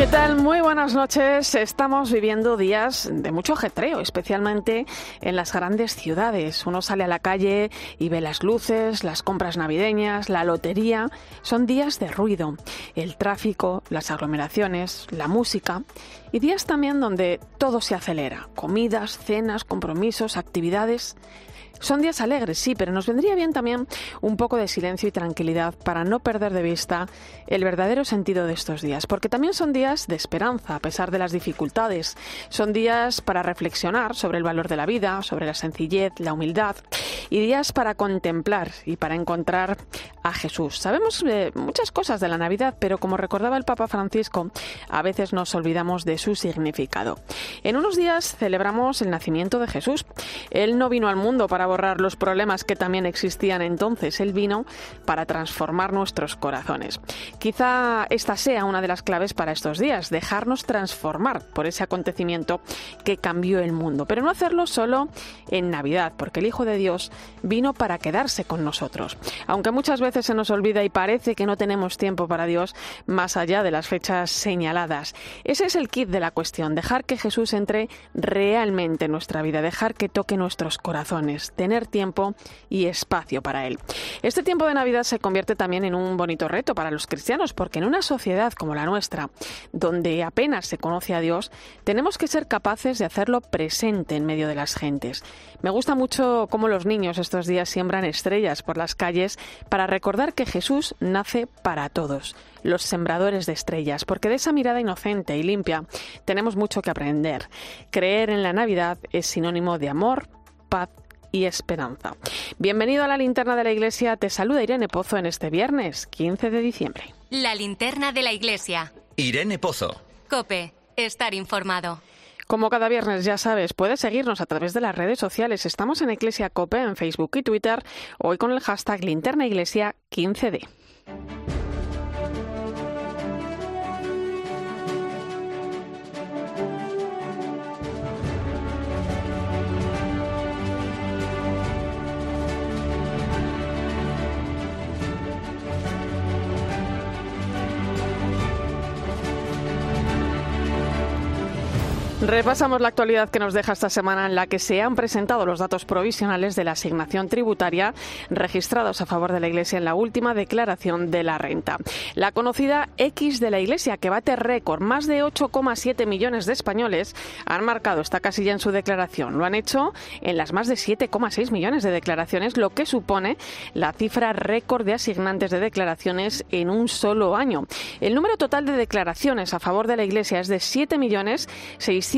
¿Qué tal? Muy buenas noches. Estamos viviendo días de mucho ajetreo, especialmente en las grandes ciudades. Uno sale a la calle y ve las luces, las compras navideñas, la lotería. Son días de ruido, el tráfico, las aglomeraciones, la música y días también donde todo se acelera. Comidas, cenas, compromisos, actividades. Son días alegres, sí, pero nos vendría bien también un poco de silencio y tranquilidad para no perder de vista el verdadero sentido de estos días, porque también son días de esperanza a pesar de las dificultades. Son días para reflexionar sobre el valor de la vida, sobre la sencillez, la humildad y días para contemplar y para encontrar a Jesús. Sabemos eh, muchas cosas de la Navidad, pero como recordaba el Papa Francisco, a veces nos olvidamos de su significado. En unos días celebramos el nacimiento de Jesús. Él no vino al mundo para borrar los problemas que también existían entonces. Él vino para transformar nuestros corazones. Quizá esta sea una de las claves para estos días, dejarnos transformar por ese acontecimiento que cambió el mundo. Pero no hacerlo solo en Navidad, porque el Hijo de Dios vino para quedarse con nosotros. Aunque muchas veces se nos olvida y parece que no tenemos tiempo para Dios más allá de las fechas señaladas. Ese es el kit de la cuestión, dejar que Jesús entre realmente en nuestra vida, dejar que toque nuestros corazones, tener tiempo y espacio para Él. Este tiempo de Navidad se convierte también en un bonito reto para los cristianos, porque en una sociedad como la nuestra, donde apenas se conoce a Dios, tenemos que ser capaces de hacerlo presente en medio de las gentes. Me gusta mucho cómo los niños estos días siembran estrellas por las calles para recordar que Jesús nace para todos, los sembradores de estrellas, porque de esa mirada inocente y limpia tenemos mucho que aprender. Creer en la Navidad es sinónimo de amor, paz y esperanza. Bienvenido a la linterna de la iglesia. Te saluda Irene Pozo en este viernes 15 de diciembre. La linterna de la iglesia. Irene Pozo. Cope, estar informado. Como cada viernes ya sabes, puedes seguirnos a través de las redes sociales. Estamos en Iglesia Cope en Facebook y Twitter, hoy con el hashtag linterna iglesia 15D. Repasamos la actualidad que nos deja esta semana en la que se han presentado los datos provisionales de la asignación tributaria registrados a favor de la Iglesia en la última declaración de la renta. La conocida X de la Iglesia, que bate récord, más de 8,7 millones de españoles han marcado esta casilla en su declaración. Lo han hecho en las más de 7,6 millones de declaraciones, lo que supone la cifra récord de asignantes de declaraciones en un solo año. El número total de declaraciones a favor de la Iglesia es de 7 millones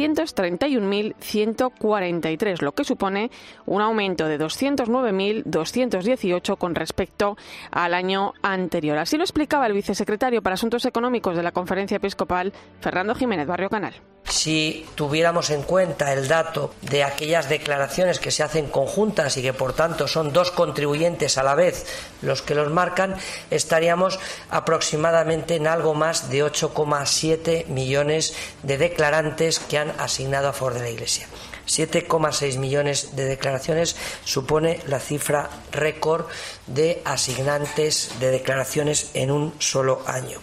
631.143, lo que supone un aumento de 209.218 con respecto al año anterior. Así lo explicaba el vicesecretario para Asuntos Económicos de la Conferencia Episcopal, Fernando Jiménez Barrio Canal. Si tuviéramos en cuenta el dato de aquellas declaraciones que se hacen conjuntas y que por tanto son dos contribuyentes a la vez los que los marcan, estaríamos aproximadamente en algo más de 8,7 millones de declarantes que han asignado a favor de la Iglesia. 7,6 millones de declaraciones supone la cifra récord de asignantes de declaraciones en un solo año.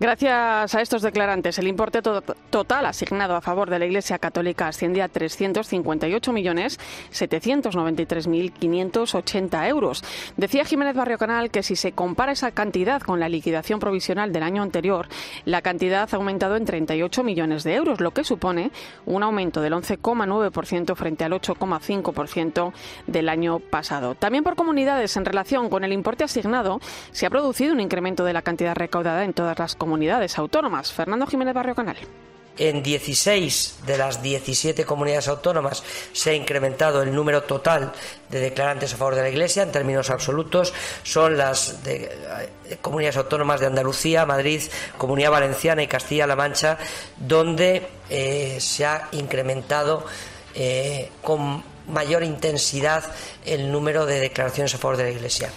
Gracias a estos declarantes, el importe to total asignado a favor de la Iglesia Católica asciende a 358.793.580 euros. Decía Jiménez Barrio Canal que si se compara esa cantidad con la liquidación provisional del año anterior, la cantidad ha aumentado en 38 millones de euros, lo que supone un aumento del 11,9% frente al 8,5% del año pasado. También por comunidades, en relación con el importe asignado, se ha producido un incremento de la cantidad recaudada en todas las comunidades autónomas. Fernando Jiménez Barrio Canal. En 16 de las 17 comunidades autónomas se ha incrementado el número total de declarantes a favor de la Iglesia en términos absolutos. Son las de, eh, comunidades autónomas de Andalucía, Madrid, Comunidad Valenciana y Castilla-La Mancha, donde eh, se ha incrementado eh, con mayor intensidad el número de declaraciones a favor de la Iglesia.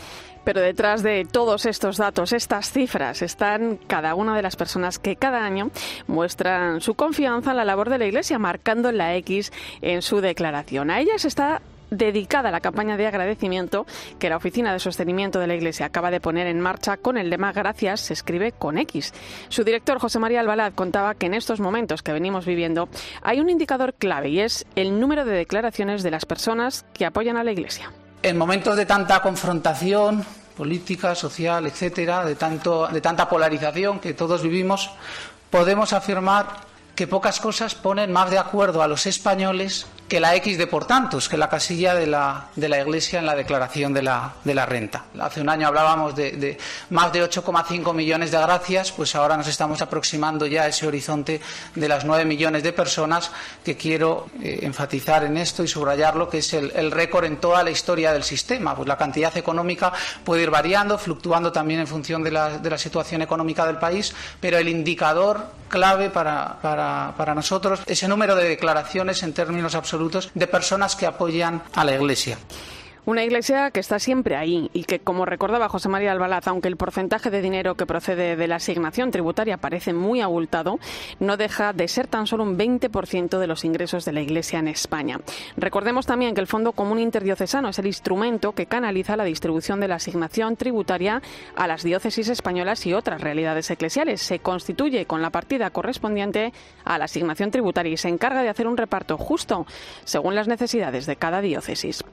Pero detrás de todos estos datos, estas cifras, están cada una de las personas que cada año muestran su confianza en la labor de la Iglesia, marcando la X en su declaración. A ellas está dedicada la campaña de agradecimiento que la Oficina de Sostenimiento de la Iglesia acaba de poner en marcha con el lema Gracias se escribe con X. Su director, José María Albalad, contaba que en estos momentos que venimos viviendo hay un indicador clave y es el número de declaraciones de las personas que apoyan a la Iglesia en momentos de tanta confrontación política, social, etcétera, de, tanto, de tanta polarización que todos vivimos, podemos afirmar que pocas cosas ponen más de acuerdo a los españoles que la X de por tantos, que la casilla de la, de la Iglesia en la declaración de la, de la renta. Hace un año hablábamos de, más de 8,5 millones de gracias, pues ahora nos estamos aproximando ya a ese horizonte de las 9 millones de personas que quiero eh, enfatizar en esto y subrayarlo, que es el, el récord en toda la historia del sistema. Pues la cantidad económica puede ir variando, fluctuando también en función de la, de la situación económica del país, pero el indicador clave para, para, para nosotros, ese número de declaraciones en términos absolutos de personas que apoyan a la Iglesia. Una iglesia que está siempre ahí y que, como recordaba José María Albalaz, aunque el porcentaje de dinero que procede de la asignación tributaria parece muy abultado, no deja de ser tan solo un 20% de los ingresos de la iglesia en España. Recordemos también que el Fondo Común Interdiocesano es el instrumento que canaliza la distribución de la asignación tributaria a las diócesis españolas y otras realidades eclesiales. Se constituye con la partida correspondiente a la asignación tributaria y se encarga de hacer un reparto justo según las necesidades de cada diócesis.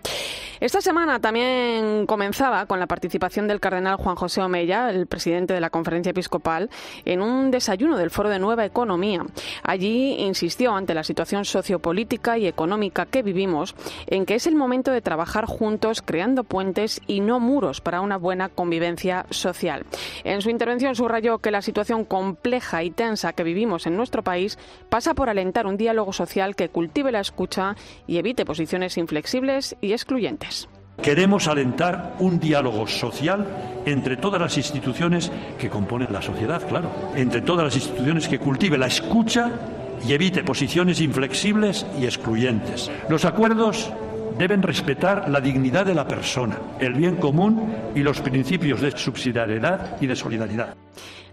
Esta semana también comenzaba con la participación del cardenal Juan José Omeya, el presidente de la Conferencia Episcopal, en un desayuno del Foro de Nueva Economía. Allí insistió ante la situación sociopolítica y económica que vivimos en que es el momento de trabajar juntos creando puentes y no muros para una buena convivencia social. En su intervención subrayó que la situación compleja y tensa que vivimos en nuestro país pasa por alentar un diálogo social que cultive la escucha y evite posiciones inflexibles y excluyentes. Queremos alentar un diálogo social entre todas las instituciones que componen la sociedad, claro, entre todas las instituciones que cultive la escucha y evite posiciones inflexibles y excluyentes. Los acuerdos deben respetar la dignidad de la persona, el bien común y los principios de subsidiariedad y de solidaridad.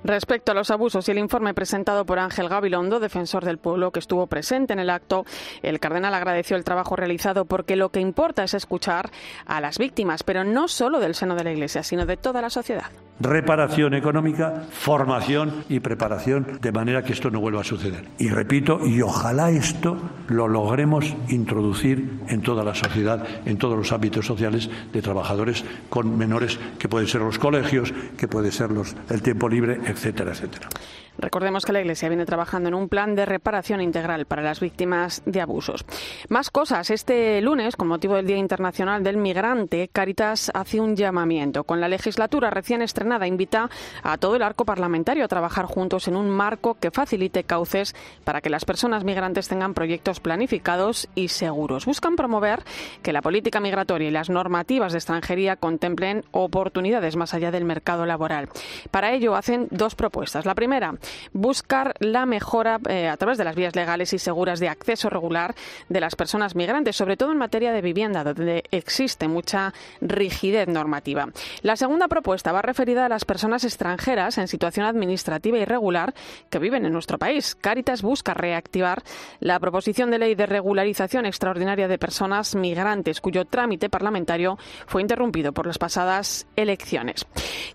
Respecto a los abusos y el informe presentado por Ángel Gabilondo, defensor del pueblo que estuvo presente en el acto, el cardenal agradeció el trabajo realizado porque lo que importa es escuchar a las víctimas, pero no solo del seno de la Iglesia, sino de toda la sociedad. Reparación económica, formación y preparación de manera que esto no vuelva a suceder. Y repito, y ojalá esto lo logremos introducir en toda la sociedad, en todos los ámbitos sociales de trabajadores con menores, que pueden ser los colegios, que puede ser los, el tiempo libre, etcétera, etcétera. Recordemos que la Iglesia viene trabajando en un plan de reparación integral para las víctimas de abusos. Más cosas. Este lunes, con motivo del Día Internacional del Migrante, Caritas hace un llamamiento. Con la legislatura recién estrenada, invita a todo el arco parlamentario a trabajar juntos en un marco que facilite cauces para que las personas migrantes tengan proyectos planificados y seguros. Buscan promover que la política migratoria y las normativas de extranjería contemplen oportunidades más allá del mercado laboral. Para ello hacen dos propuestas. La primera, buscar la mejora eh, a través de las vías legales y seguras de acceso regular de las personas migrantes, sobre todo en materia de vivienda, donde existe mucha rigidez normativa. La segunda propuesta va referida a las personas extranjeras en situación administrativa irregular que viven en nuestro país. Caritas busca reactivar la proposición de ley de regularización extraordinaria de personas migrantes, cuyo trámite parlamentario fue interrumpido por las pasadas elecciones.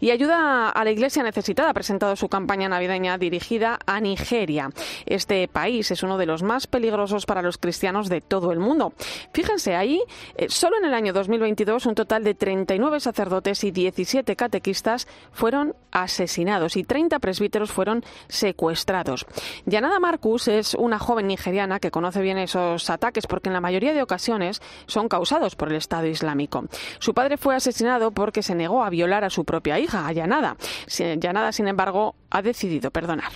Y ayuda a la Iglesia necesitada ha presentado su campaña navideña dirigida a Nigeria. Este país es uno de los más peligrosos para los cristianos de todo el mundo. Fíjense, ahí, eh, solo en el año 2022, un total de 39 sacerdotes y 17 catequistas fueron asesinados y 30 presbíteros fueron secuestrados. Yanada Marcus es una joven nigeriana que conoce bien esos ataques porque en la mayoría de ocasiones son causados por el Estado Islámico. Su padre fue asesinado porque se negó a violar a su propia hija, a Yanada. Yanada, sin embargo, ha decidido perdonar.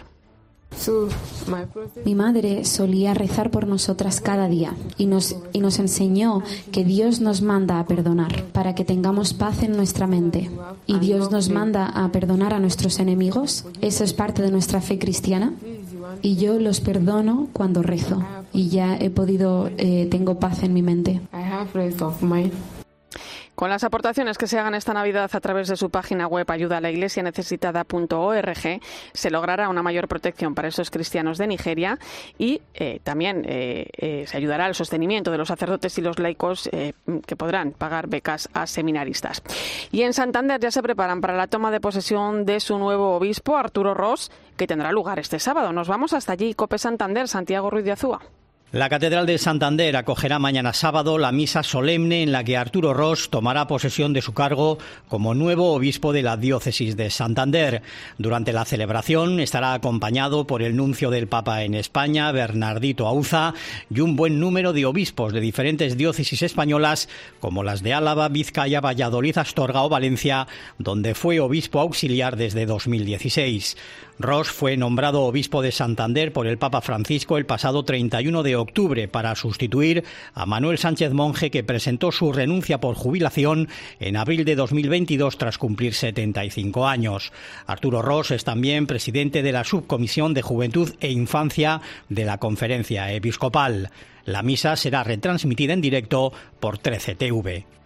Mi madre solía rezar por nosotras cada día y nos, y nos enseñó que Dios nos manda a perdonar para que tengamos paz en nuestra mente. ¿Y Dios nos manda a perdonar a nuestros enemigos? ¿Eso es parte de nuestra fe cristiana? y yo los perdono cuando rezo y ya he podido, eh, tengo paz en mi mente. Con las aportaciones que se hagan esta Navidad a través de su página web ayuda a la iglesia necesitada.org se logrará una mayor protección para esos cristianos de Nigeria y eh, también eh, eh, se ayudará al sostenimiento de los sacerdotes y los laicos que podrán pagar becas a seminaristas. Y en Santander ya se preparan para la toma de posesión de su nuevo obispo, Arturo Ross, que tendrá lugar este sábado. Nos vamos hasta allí, Cope Santander, Santiago Ruiz de Azúa. La Catedral de Santander acogerá mañana sábado la misa solemne en la que Arturo Ross tomará posesión de su cargo como nuevo obispo de la diócesis de Santander. Durante la celebración estará acompañado por el nuncio del Papa en España, Bernardito Auza, y un buen número de obispos de diferentes diócesis españolas como las de Álava, Vizcaya, Valladolid, Astorga o Valencia, donde fue obispo auxiliar desde 2016. Ross fue nombrado obispo de Santander por el Papa Francisco el pasado 31 de octubre para sustituir a Manuel Sánchez Monje que presentó su renuncia por jubilación en abril de 2022 tras cumplir 75 años. Arturo Ross es también presidente de la Subcomisión de Juventud e Infancia de la Conferencia Episcopal. La misa será retransmitida en directo por 13TV.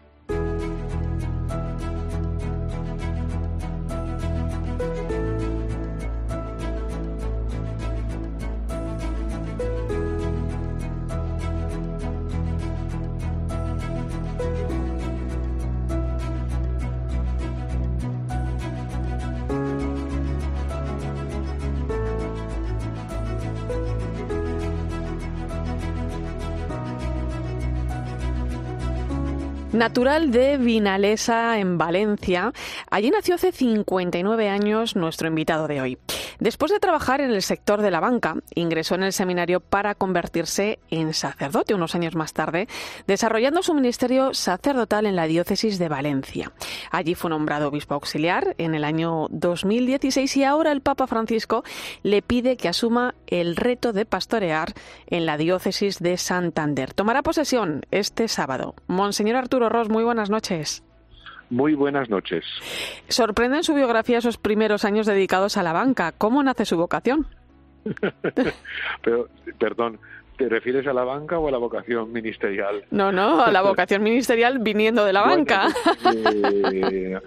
Natural de Vinalesa, en Valencia, allí nació hace 59 años nuestro invitado de hoy. Después de trabajar en el sector de la banca, ingresó en el seminario para convertirse en sacerdote unos años más tarde, desarrollando su ministerio sacerdotal en la diócesis de Valencia. Allí fue nombrado obispo auxiliar en el año 2016 y ahora el Papa Francisco le pide que asuma el reto de pastorear en la diócesis de Santander. Tomará posesión este sábado. Monseñor Arturo Ross, muy buenas noches. Muy buenas noches. Sorprende en su biografía esos primeros años dedicados a la banca. ¿Cómo nace su vocación? Pero, perdón, ¿te refieres a la banca o a la vocación ministerial? No, no, a la vocación ministerial viniendo de la banca. Eh,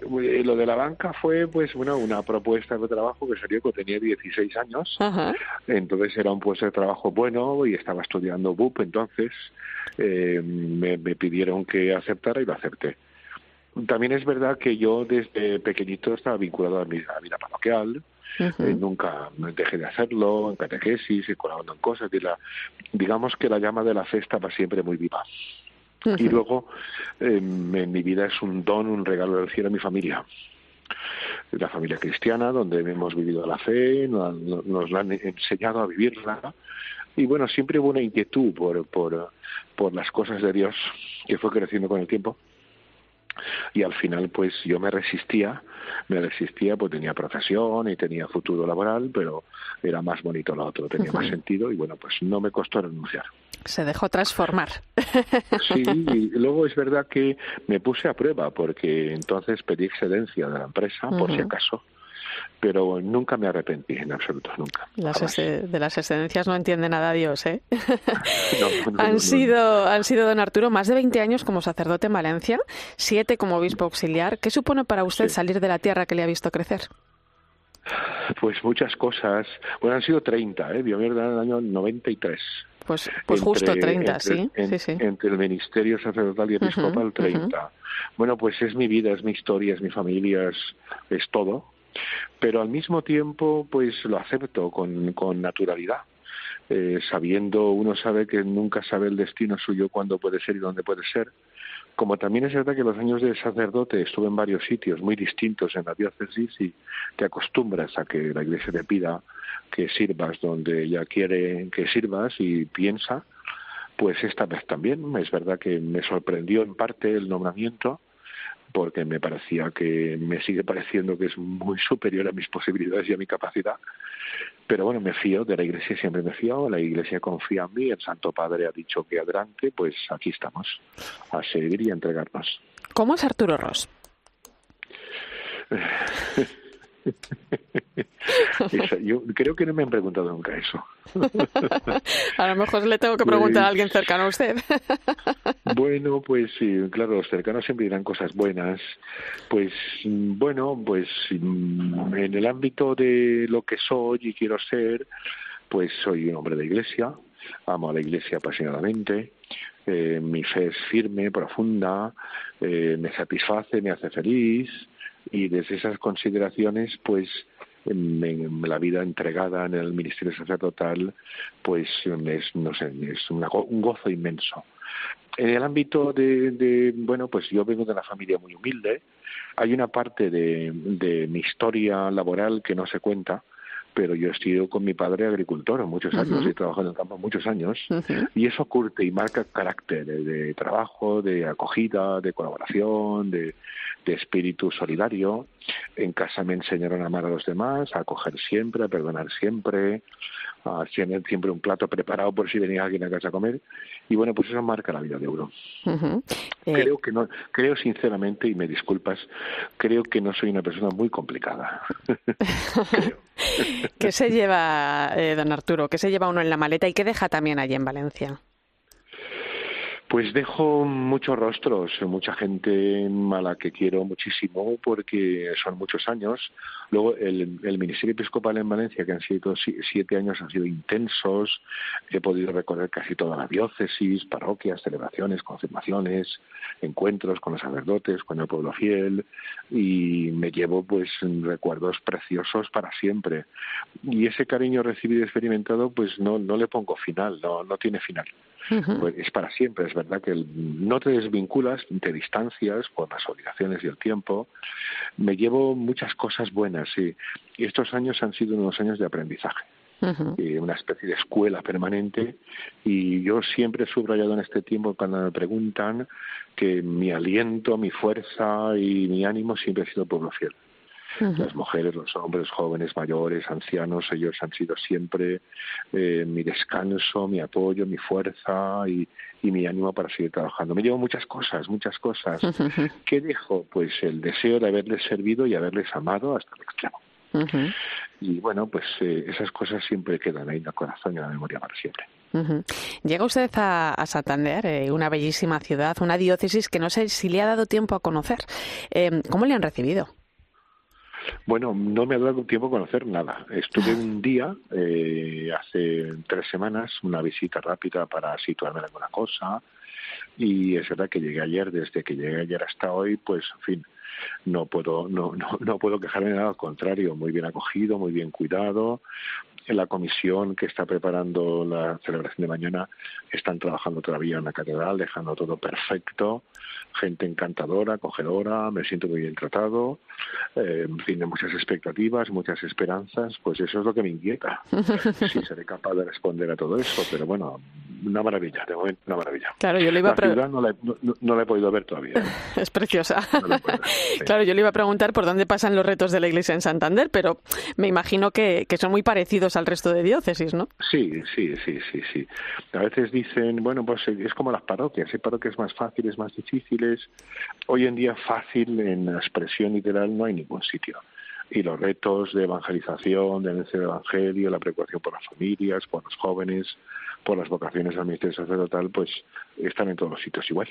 eh, lo de la banca fue pues bueno una propuesta de trabajo que salió cuando tenía 16 años entonces era un puesto de trabajo bueno y estaba estudiando BUP entonces eh, me, pidieron que aceptara y lo acepté también es verdad que yo desde pequeñito estaba vinculado a mi vida parroquial eh, nunca dejé de hacerlo en catequesis colaborando en cosas y la, digamos que la llama de la fe estaba siempre muy viva y luego, em, en mi vida es un don, un regalo del cielo a mi familia. La familia cristiana, donde hemos vivido la fe, nos, nos la han enseñado a vivirla. Y bueno, siempre hubo una inquietud por, por, por las cosas de Dios que fue creciendo con el tiempo y al final pues yo me resistía me resistía pues tenía profesión y tenía futuro laboral pero era más bonito lo otro tenía más sentido y bueno pues no me costó renunciar. Se dejó transformar. Sí y luego es verdad que me puse a prueba porque entonces pedí excedencia de la empresa por si acaso pero nunca me arrepentí en absoluto, nunca. de las excedencias no entiende nada Dios, ¿eh? han, sido, han sido, don Arturo, más de 20 años como sacerdote en Valencia, siete como obispo auxiliar. ¿Qué supone para usted salir de la tierra que le ha visto crecer? Pues muchas cosas. Bueno, han sido 30, ¿eh? Vio mierda en el año 93. Pues, pues justo 30, ¿sí? sí, sí. Entre el ministerio sacerdotal y episcopal, 30. Bueno, pues es mi vida, es mi historia, es mi familia, es, es todo pero al mismo tiempo pues lo acepto con, naturalidad. Eh, sabiendo, uno sabe que nunca sabe el destino suyo, cuándo puede ser y dónde puede ser. Como también es verdad que los años de sacerdote estuve en varios sitios muy distintos en la diócesis y te acostumbras a que la iglesia te pida que sirvas donde ella quiere que sirvas y piensa, pues esta vez también. Es verdad que me sorprendió en parte el nombramiento, porque me parecía que me sigue pareciendo que es muy superior a mis posibilidades y a mi capacidad. Pero bueno, me fío de la Iglesia, siempre me fío, la Iglesia confía en mí, el Santo Padre ha dicho que adelante, pues aquí estamos, a seguir y a entregarnos. ¿Cómo es Arturo Ross? yo creo que no me han preguntado nunca eso. a lo mejor le tengo que preguntar a alguien cercano a usted. bueno, pues sí, claro, los cercanos siempre dirán cosas buenas. Pues bueno, pues en el ámbito de lo que soy y quiero ser, pues soy un hombre de iglesia, amo a la iglesia apasionadamente, eh, mi fe es firme, profunda, eh, me satisface, me hace feliz y desde esas consideraciones, pues la vida entregada en el ministerio sacerdotal, pues es, no sé, es un gozo inmenso. En el ámbito de, bueno, pues yo vengo de una familia muy humilde. Hay una parte de mi historia laboral que no se cuenta, pero yo he sido con mi padre agricultor muchos años, he trabajado en el campo muchos años, y eso curte y marca carácter de, trabajo, de acogida, de colaboración, de, de, espíritu solidario. En casa me enseñaron a amar a los demás, a acoger siempre, a perdonar siempre, a tener siempre un plato preparado por si venía alguien a casa a comer. Y bueno, pues eso marca la vida de uno. Eh, creo que no, creo sinceramente, y me disculpas, creo que no soy una persona muy complicada. ¿Qué se lleva, eh, don Arturo? ¿Qué se lleva uno en la maleta y qué deja también allí en Valencia? Pues dejo muchos rostros, mucha gente a la que quiero muchísimo porque son muchos años. Luego el, el, Ministerio Episcopal en Valencia, que han sido siete años, han sido intensos. He podido recorrer casi toda la diócesis, parroquias, celebraciones, confirmaciones, encuentros con los sacerdotes, con el pueblo fiel y me llevo pues recuerdos preciosos para siempre. Y ese cariño recibido y experimentado pues no, no le pongo final, no, no tiene final. Pues es para siempre. Es verdad que no te desvinculas, te distancias por las obligaciones y el tiempo. Me llevo muchas cosas buenas. Y estos años han sido unos años de aprendizaje. una especie de escuela permanente y yo siempre he subrayado en este tiempo cuando me preguntan que mi aliento, mi fuerza y mi ánimo siempre ha sido el pueblo fiel. Las mujeres, los hombres, jóvenes, mayores, ancianos, ellos han sido siempre eh, mi descanso, mi apoyo, mi fuerza y, mi ánimo para seguir trabajando. Me llevo muchas cosas, muchas cosas. ¿Qué dejo? Pues el deseo de haberles servido y haberles amado hasta el extremo. Y bueno, pues eh, esas cosas siempre quedan ahí en el corazón y en la memoria para siempre. Llega usted a, Santander, eh, una bellísima ciudad, una diócesis que no sé si le ha dado tiempo a conocer. ¿Cómo le han recibido? Bueno, no me ha dado tiempo a conocer nada. Estuve un día, eh, hace tres semanas, una visita rápida para situarme en alguna cosa. Y es verdad que llegué ayer, desde que llegué ayer hasta hoy, pues, en fin, no puedo, no, no, no puedo quejarme nada, al contrario, muy bien acogido, muy bien cuidado, en la comisión que está preparando la celebración de mañana están trabajando todavía en la catedral, dejando todo perfecto, gente encantadora, acogedora, me siento muy bien tratado, eh, en fin, muchas expectativas, muchas esperanzas, pues eso es lo que me inquieta, si seré capaz de responder a todo eso, pero bueno, una maravilla, de momento una maravilla. Claro, yo le iba a preguntar. No, no, la he podido ver todavía. es preciosa. Claro, yo le iba a preguntar por dónde pasan los retos de la Iglesia en Santander, pero me imagino que, que son muy parecidos al resto de diócesis, ¿no? Sí, sí, sí, sí, sí. A veces dicen, bueno, pues es como las parroquias, hay parroquias más fáciles, más difíciles. Hoy en día fácil en la expresión literal no hay ningún sitio y los retos de evangelización, de del evangelio, la preocupación por las familias, por los jóvenes, por las vocaciones al ministerio sacerdotal, pues están en todos los sitios igual.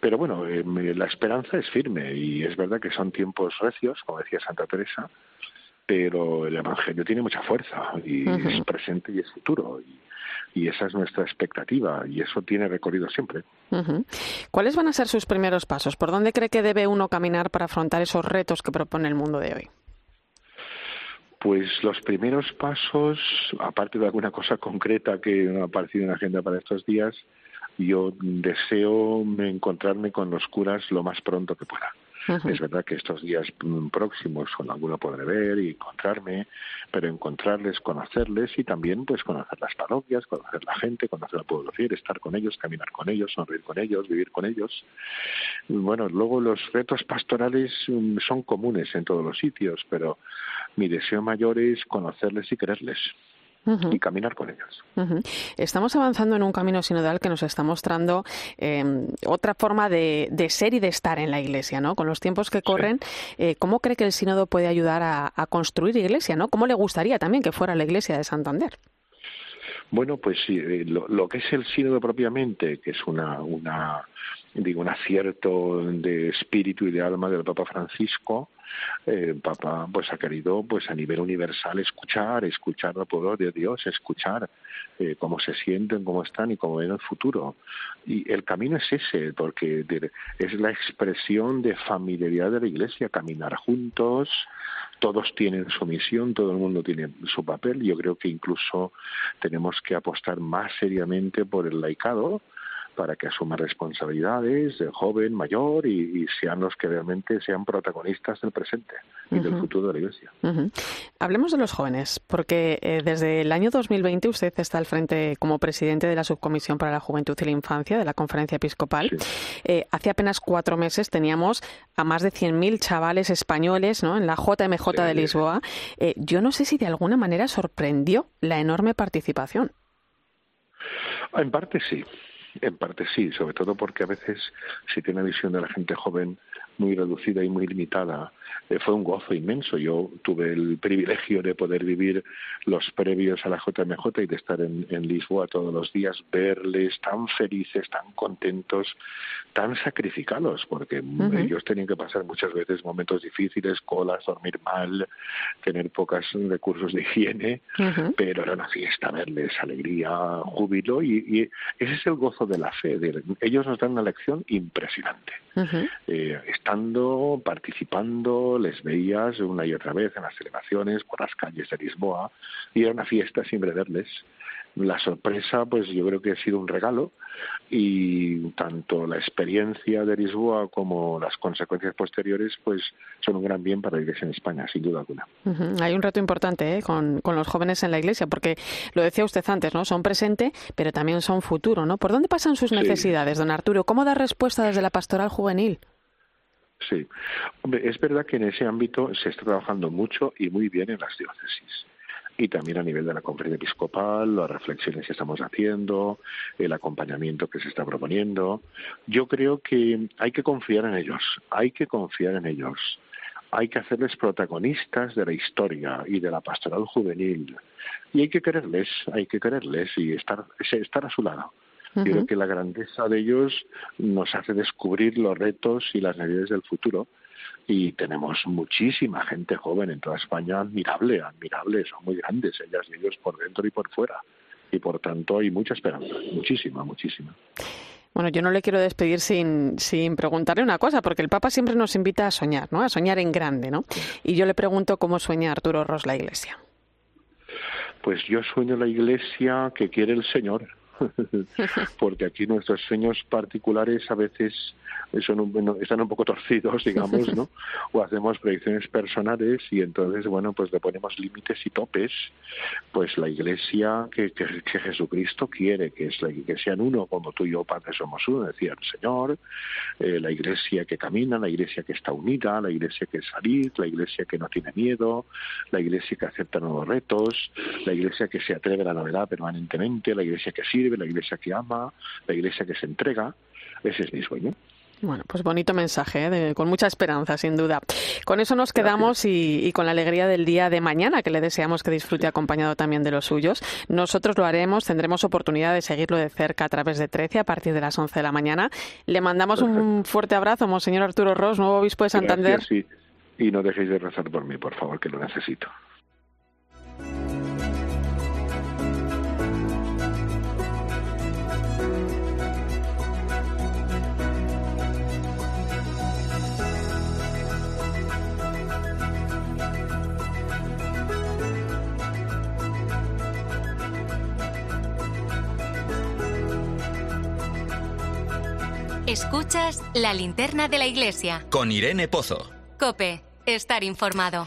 Pero bueno, eh, la esperanza es firme y es verdad que son tiempos recios, como decía Santa Teresa, pero el Evangelio tiene mucha fuerza y es presente y es futuro. Y, esa es nuestra expectativa y eso tiene recorrido siempre. ¿Cuáles van a ser sus primeros pasos? ¿Por dónde cree que debe uno caminar para afrontar esos retos que propone el mundo de hoy? Pues los primeros pasos, aparte de alguna cosa concreta que ha aparecido en la agenda para estos días, yo deseo encontrarme con los curas lo más pronto que pueda. Es verdad que estos días próximos con alguno podré ver y encontrarme, pero encontrarles, conocerles y también pues conocer las parroquias, conocer la gente, conocer al pueblo fiel, estar con ellos, caminar con ellos, sonreír con ellos, vivir con ellos. Bueno, luego los retos pastorales mm, son comunes en todos los sitios, pero mi deseo mayor es conocerles y quererles. Y caminar con ellos. Estamos avanzando en un camino sinodal que nos está mostrando em, otra forma de, ser y de estar en la Iglesia, ¿no? Con los tiempos que corren, eh, ¿cómo cree que el sínodo puede ayudar a, construir Iglesia, ¿no? ¿Cómo le gustaría también que fuera la Iglesia de Santander? Bueno, pues sí, eh, lo, que es el sínodo propiamente, que es una, una digo, un acierto de espíritu y de alma del Papa Francisco, eh, Papa pues ha querido pues a nivel universal escuchar, escuchar al pueblo de Dios, escuchar eh, cómo se sienten, cómo están y cómo ven el futuro. Y el camino es ese, porque es la expresión de familiaridad de la Iglesia, caminar juntos, todos tienen su misión, todo el mundo tiene su papel. Yo creo que incluso tenemos que apostar más seriamente por el laicado, para que asuma responsabilidades de joven, mayor y, sean los que realmente sean protagonistas del presente y del futuro de la Iglesia. Hablemos de los jóvenes, porque eh, desde el año 2020 usted está al frente como presidente de la Subcomisión para la Juventud y la Infancia de la Conferencia Episcopal. Eh, hace apenas cuatro meses teníamos a más de 100.000 chavales españoles ¿no? en la JMJ de Lisboa. Eh, yo no sé si de alguna manera sorprendió la enorme participación. En parte sí. En parte sí, sobre todo porque a veces si tiene visión de la gente joven muy reducida y muy limitada. Eh, fue un gozo inmenso. Yo tuve el privilegio de poder vivir los previos a la JMJ y de estar en, Lisboa todos los días, verles tan felices, tan contentos, tan sacrificados, porque ellos tenían que pasar muchas veces momentos difíciles, colas, dormir mal, tener pocos recursos de higiene, pero era una fiesta verles, alegría, júbilo, y, ese es el gozo de la fe. ellos nos dan una lección impresionante participando, les veías una y otra vez en las celebraciones, por las calles de Lisboa, y era una fiesta siempre verles. La sorpresa, pues yo creo que ha sido un regalo y tanto la experiencia de Lisboa como las consecuencias posteriores, pues son un gran bien para la Iglesia en España, sin duda alguna. Hay un reto importante ¿eh? con, con, los jóvenes en la Iglesia, porque lo decía usted antes, ¿no? Son presente, pero también son futuro, ¿no? ¿Por dónde pasan sus necesidades, don Arturo? ¿Cómo da respuesta desde la pastoral juvenil? Sí. Hombre, es verdad que en ese ámbito se está trabajando mucho y muy bien en las diócesis y también a nivel de la conferencia episcopal, las reflexiones que estamos haciendo, el acompañamiento que se está proponiendo. Yo creo que hay que confiar en ellos, hay que confiar en ellos, hay que hacerles protagonistas de la historia y de la pastoral juvenil y hay que quererles, hay que quererles y estar, estar a su lado. Creo que la grandeza de ellos nos hace descubrir los retos y las necesidades del futuro y tenemos muchísima gente joven en toda España admirable, admirable, son muy grandes ellas y ellos por dentro y por fuera y por tanto hay mucha esperanza, muchísima, muchísima. Bueno, yo no le quiero despedir sin, sin preguntarle una cosa, porque el Papa siempre nos invita a soñar, ¿no? A soñar en grande, ¿no? Y yo le pregunto cómo sueña Arturo Ross la Iglesia. Pues yo sueño la Iglesia que quiere el Señor, porque aquí nuestros sueños particulares a veces son están un poco torcidos, digamos, ¿no? O hacemos proyecciones personales y entonces, bueno, pues le ponemos límites y topes. Pues la iglesia que, que, Jesucristo quiere, que es la, que sean uno como tú y yo, Padre, somos uno, decía el Señor, eh, la iglesia que camina, la iglesia que está unida, la iglesia que es feliz, la iglesia que no tiene miedo, la iglesia que acepta nuevos retos, la iglesia que se atreve a la novedad permanentemente, la iglesia que sirve, la iglesia que ama, la iglesia que se entrega. Ese es mi sueño. Bueno, pues bonito mensaje, ¿eh? con mucha esperanza, sin duda. Con eso nos quedamos y, con la alegría del día de mañana, que le deseamos que disfrute acompañado también de los suyos. Nosotros lo haremos, tendremos oportunidad de seguirlo de cerca a través de 13 a partir de las 11 de la mañana. Le mandamos un fuerte abrazo, Monseñor Arturo Ross, nuevo obispo de Santander. Y no dejéis de rezar por mí, por favor, que lo necesito. Escuchas la linterna de la iglesia. Con Irene Pozo. Cope, estar informado.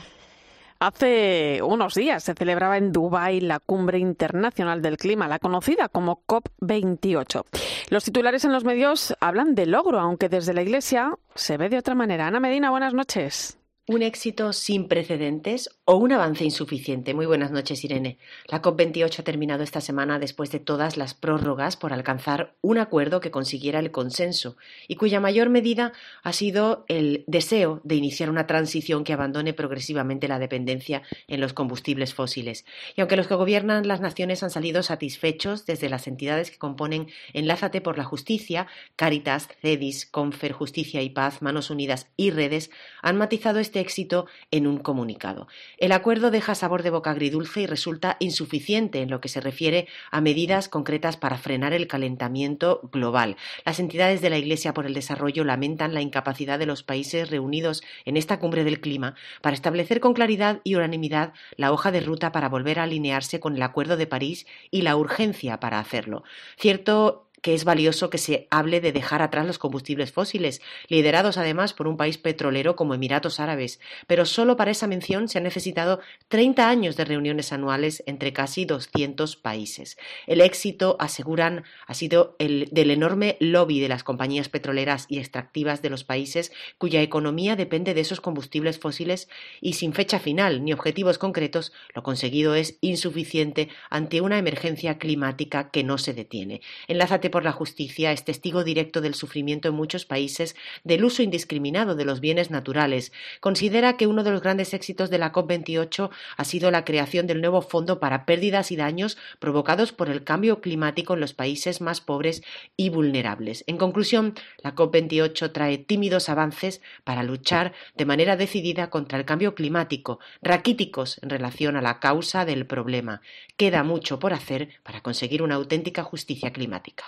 Hace unos días se celebraba en Dubái la Cumbre Internacional del Clima, la conocida como COP28. Los titulares en los medios hablan de logro, aunque desde la Iglesia se ve de otra manera. Ana Medina, buenas noches. Un éxito sin precedentes o un avance insuficiente. Muy buenas noches, Irene. La COP28 ha terminado esta semana después de todas las prórrogas por alcanzar un acuerdo que consiguiera el consenso y cuya mayor medida ha sido el deseo de iniciar una transición que abandone progresivamente la dependencia en los combustibles fósiles. Y aunque los que gobiernan las naciones han salido satisfechos desde las entidades que componen Enlázate por la Justicia, Caritas, CEDIS, Confer, Justicia y Paz, Manos Unidas y Redes, han matizado este éxito en un comunicado. El acuerdo deja sabor de boca agridulce y resulta insuficiente en lo que se refiere a medidas concretas para frenar el calentamiento global. Las entidades de la Iglesia por el Desarrollo lamentan la incapacidad de los países reunidos en esta cumbre del clima para establecer con claridad y unanimidad la hoja de ruta para volver a alinearse con el Acuerdo de París y la urgencia para hacerlo. Cierto que es valioso que se hable de dejar atrás los combustibles fósiles, liderados además por un país petrolero como Emiratos Árabes, pero solo para esa mención se han necesitado 30 años de reuniones anuales entre casi 200 países. El éxito, aseguran, ha sido el del enorme lobby de las compañías petroleras y extractivas de los países cuya economía depende de esos combustibles fósiles y sin fecha final ni objetivos concretos, lo conseguido es insuficiente ante una emergencia climática que no se detiene. Enlázate por la justicia es testigo directo del sufrimiento en muchos países del uso indiscriminado de los bienes naturales. Considera que uno de los grandes éxitos de la COP28 ha sido la creación del nuevo fondo para pérdidas y daños provocados por el cambio climático en los países más pobres y vulnerables. En conclusión, la COP28 trae tímidos avances para luchar de manera decidida contra el cambio climático, raquíticos en relación a la causa del problema. Queda mucho por hacer para conseguir una auténtica justicia climática.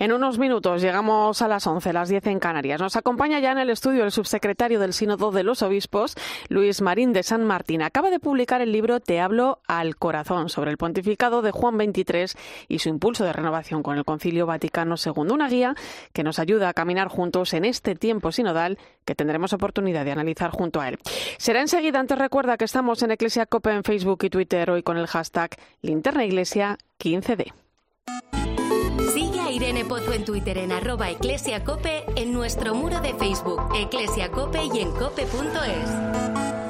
En unos minutos llegamos a las 11, las 10 en Canarias. Nos acompaña ya en el estudio el subsecretario del Sínodo de los Obispos, Luis Marín de San Martín. Acaba de publicar el libro Te hablo al corazón sobre el pontificado de Juan XXIII y su impulso de renovación con el Concilio Vaticano II. Una guía que nos ayuda a caminar juntos en este tiempo sinodal que tendremos oportunidad de analizar junto a él. Será enseguida. Antes recuerda que estamos en Iglesia Cope en Facebook y Twitter hoy con el hashtag Linterna Iglesia 15D. Irene Pozo en Twitter en arroba eclesiacope, en nuestro muro de Facebook, eclesiacope y en cope.es.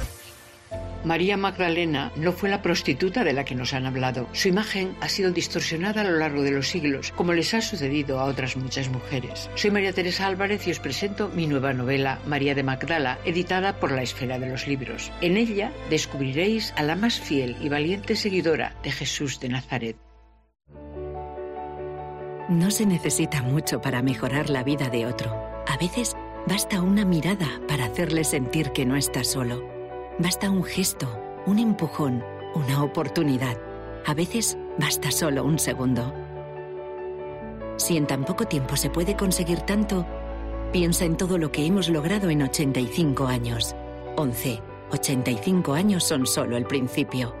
María Magdalena no fue la prostituta de la que nos han hablado. Su imagen ha sido distorsionada a lo largo de los siglos, como les ha sucedido a otras muchas mujeres. Soy María Teresa Álvarez y os presento mi nueva novela, María de Magdala, editada por la Esfera de los Libros. En ella descubriréis a la más fiel y valiente seguidora de Jesús de Nazaret. No se necesita mucho para mejorar la vida de otro. A veces basta una mirada para hacerle sentir que no está solo. Basta un gesto, un empujón, una oportunidad. A veces basta solo un segundo. Si en tan poco tiempo se puede conseguir tanto, piensa en todo lo que hemos logrado en 85 años. 11. 85 años son solo el principio.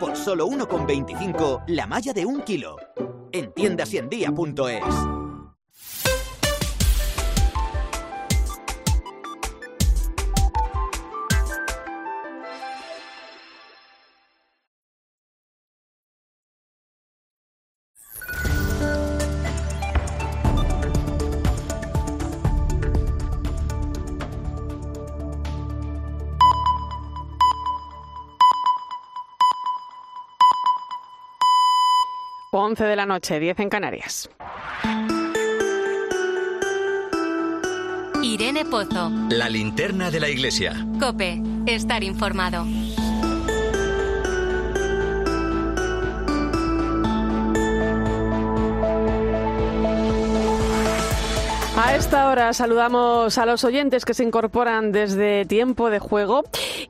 Por solo 1,25 la malla de un kilo. En tiendasiendía.es. Once de la noche, 10 en Canarias. Irene Pozo. La linterna de la iglesia. Cope. Estar informado. A esta hora saludamos a los oyentes que se incorporan desde tiempo de juego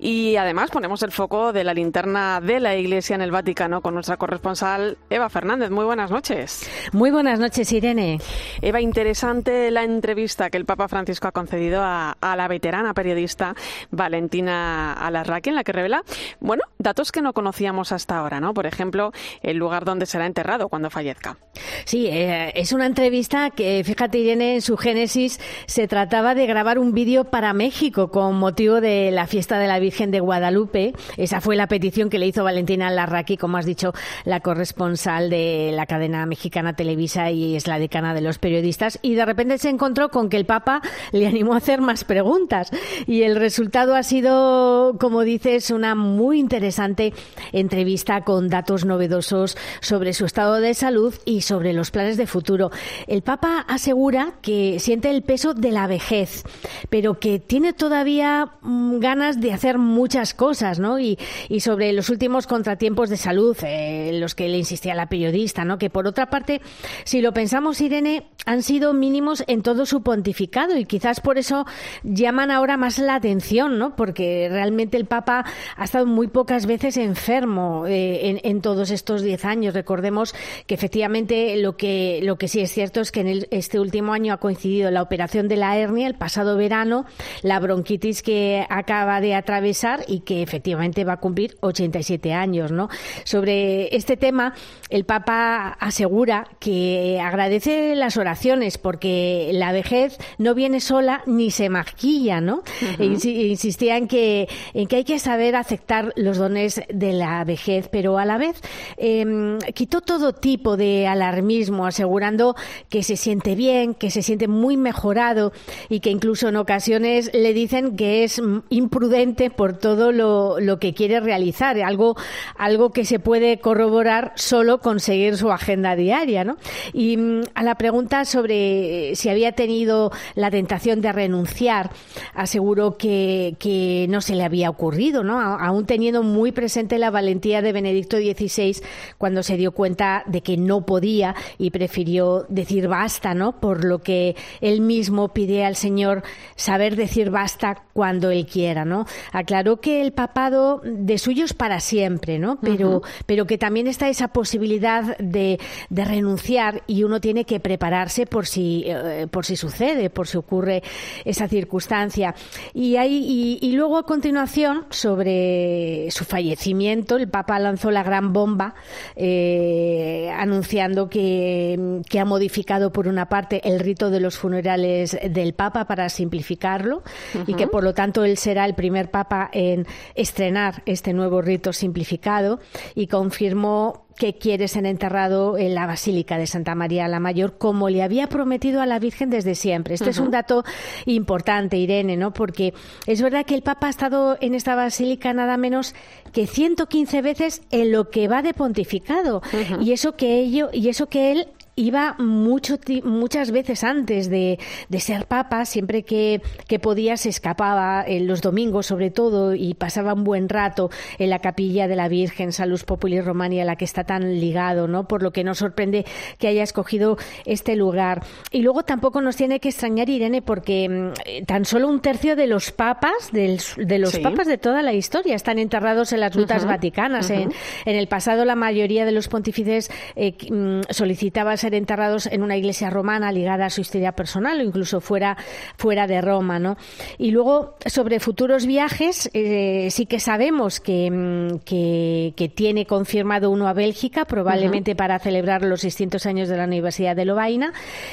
y además ponemos el foco de la linterna de la Iglesia en el Vaticano con nuestra corresponsal Eva Fernández. Muy buenas noches. Muy buenas noches, Irene. Eva, interesante la entrevista que el Papa Francisco ha concedido a, la veterana periodista Valentina Alarraqui en la que revela, bueno, datos que no conocíamos hasta ahora, ¿no? Por ejemplo, el lugar donde será enterrado cuando fallezca. Sí, eh, es una entrevista que, fíjate, Irene, en su génesis se trataba de grabar un vídeo para México con motivo de la fiesta de la Virgen de Guadalupe. Esa fue la petición que le hizo Valentina Larraqui, como has dicho, la corresponsal de la cadena mexicana Televisa y es la decana de los periodistas. Y de repente se encontró con que el Papa le animó a hacer más preguntas. Y el resultado ha sido, como dices, una muy interesante entrevista con datos novedosos sobre su estado de salud y sobre los planes de futuro. El Papa asegura que siente el peso de la vejez, pero que tiene todavía mm, ganas de hacer muchas cosas, ¿no? Y, sobre los últimos contratiempos de salud, eh, los que le insistía la periodista, ¿no? Que por otra parte, si lo pensamos, Irene, han sido mínimos en todo su pontificado y quizás por eso llaman ahora más la atención, ¿no? Porque realmente el Papa ha estado muy pocas veces enfermo eh, en, todos estos diez años. Recordemos que efectivamente lo que, lo que sí es cierto es que en este último año ha coincidido la operación de la hernia el pasado verano, la bronquitis que acaba de atravesar y que efectivamente va a cumplir 87 años, ¿no? Sobre este tema, el Papa asegura que agradece las oraciones porque la vejez no viene sola ni se maquilla, ¿no? insistía en que, en que hay que saber aceptar los dones de la vejez, pero a la vez em, quitó todo tipo de alarmismo, asegurando que se siente bien, que se siente muy mejorado y que incluso en ocasiones le dicen que es imprudente por todo lo, lo que quiere realizar, algo, algo que se puede corroborar solo con seguir su agenda diaria. ¿no? Y mm, a la pregunta sobre si había tenido la tentación de renunciar, aseguró que, que no se le había ocurrido, ¿no? aún teniendo muy presente la valentía de Benedicto XVI cuando se dio cuenta de que no podía y prefirió decir basta, ¿no? Por lo que él mismo pide al Señor saber decir basta cuando él quiera, ¿no? Aclaró que el papado de suyo es para siempre, ¿no? Pero, pero que también está esa posibilidad de, de, renunciar y uno tiene que prepararse por si, eh, por si sucede, por si ocurre esa circunstancia. Y, hay, y, luego a continuación, sobre su fallecimiento, el Papa lanzó la gran bomba eh, anunciando que, que ha modificado por una parte el rito de los funerales del Papa para simplificarlo y que por lo tanto él será el primer Papa en estrenar este nuevo rito simplificado y confirmó que quiere ser enterrado en la Basílica de Santa María la Mayor, como le había prometido a la Virgen desde siempre. Este es un dato importante, Irene, ¿no? Porque es verdad que el Papa ha estado en esta basílica nada menos que 115 veces en lo que va de pontificado. Y eso que ello, y eso que él iba mucho, muchas veces antes de, de ser papa, siempre que, que, podía se escapaba, en eh, los domingos sobre todo, y pasaba un buen rato en la capilla de la Virgen Salus Populi Romani, a la que está tan ligado, ¿no? Por lo que nos sorprende que haya escogido este lugar. Y luego tampoco nos tiene que extrañar, Irene, porque mm, tan solo un tercio de los papas, de los papas de toda la historia, están enterrados en las rutas vaticanas. en, en, el pasado, la mayoría de los pontífices eh, mm, solicitaba ser enterrados en una iglesia romana ligada a su historia personal o incluso fuera, fuera de Roma. ¿no? Y luego, sobre futuros viajes, eh, sí que sabemos que, mm, que, que, tiene confirmado uno a Bélgica, probablemente para celebrar los 600 años de la Universidad de Lovaina,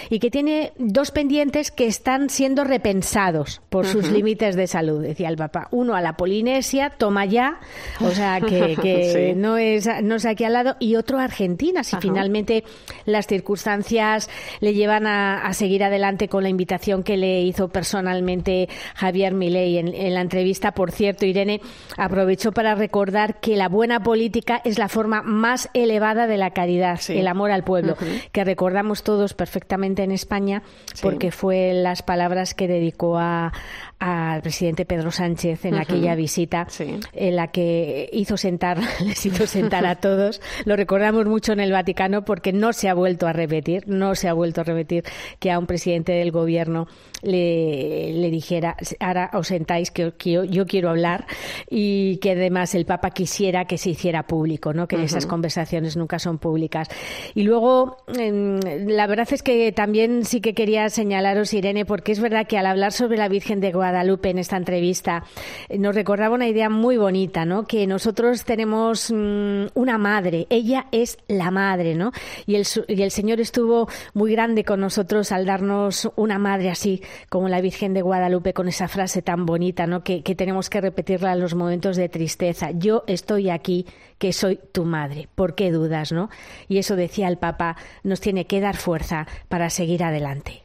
y que tiene dos pendientes que están siendo repensados por sus límites de salud, decía el Papa. Uno a la Polinesia, toma ya, o sea que, no, es, no es aquí al lado, y otro a Argentina, si finalmente las circunstancias le llevan a, seguir adelante con la invitación que le hizo personalmente Javier Milei en, la entrevista. Por cierto, Irene aprovechó para recordar que la buena política es la forma más elevada de la caridad, el amor al pueblo, que recordamos todos perfectamente en España, porque fue las palabras que dedicó a, al presidente Pedro Sánchez en aquella visita en la que hizo sentar, les hizo sentar a todos. Lo recordamos mucho en el Vaticano porque no se ha vuelto a repetir, no se ha vuelto a repetir que a un presidente del gobierno le, le dijera, ahora os sentáis que, yo, quiero hablar y que además el Papa quisiera que se hiciera público, ¿no? que esas conversaciones nunca son públicas. Y luego, la verdad es que también sí que quería señalaros, Irene, porque es verdad que al hablar sobre la Virgen de Guadalupe, Guadalupe en esta entrevista eh, nos recordaba una idea muy bonita, ¿no? Que nosotros tenemos mm, una madre, ella es la madre, ¿no? Y el, y el Señor estuvo muy grande con nosotros al darnos una madre así, como la Virgen de Guadalupe, con esa frase tan bonita, ¿no? Que, que tenemos que repetirla en los momentos de tristeza. Yo estoy aquí que soy tu madre. ¿Por qué dudas, no? Y eso decía el Papa, nos tiene que dar fuerza para seguir adelante.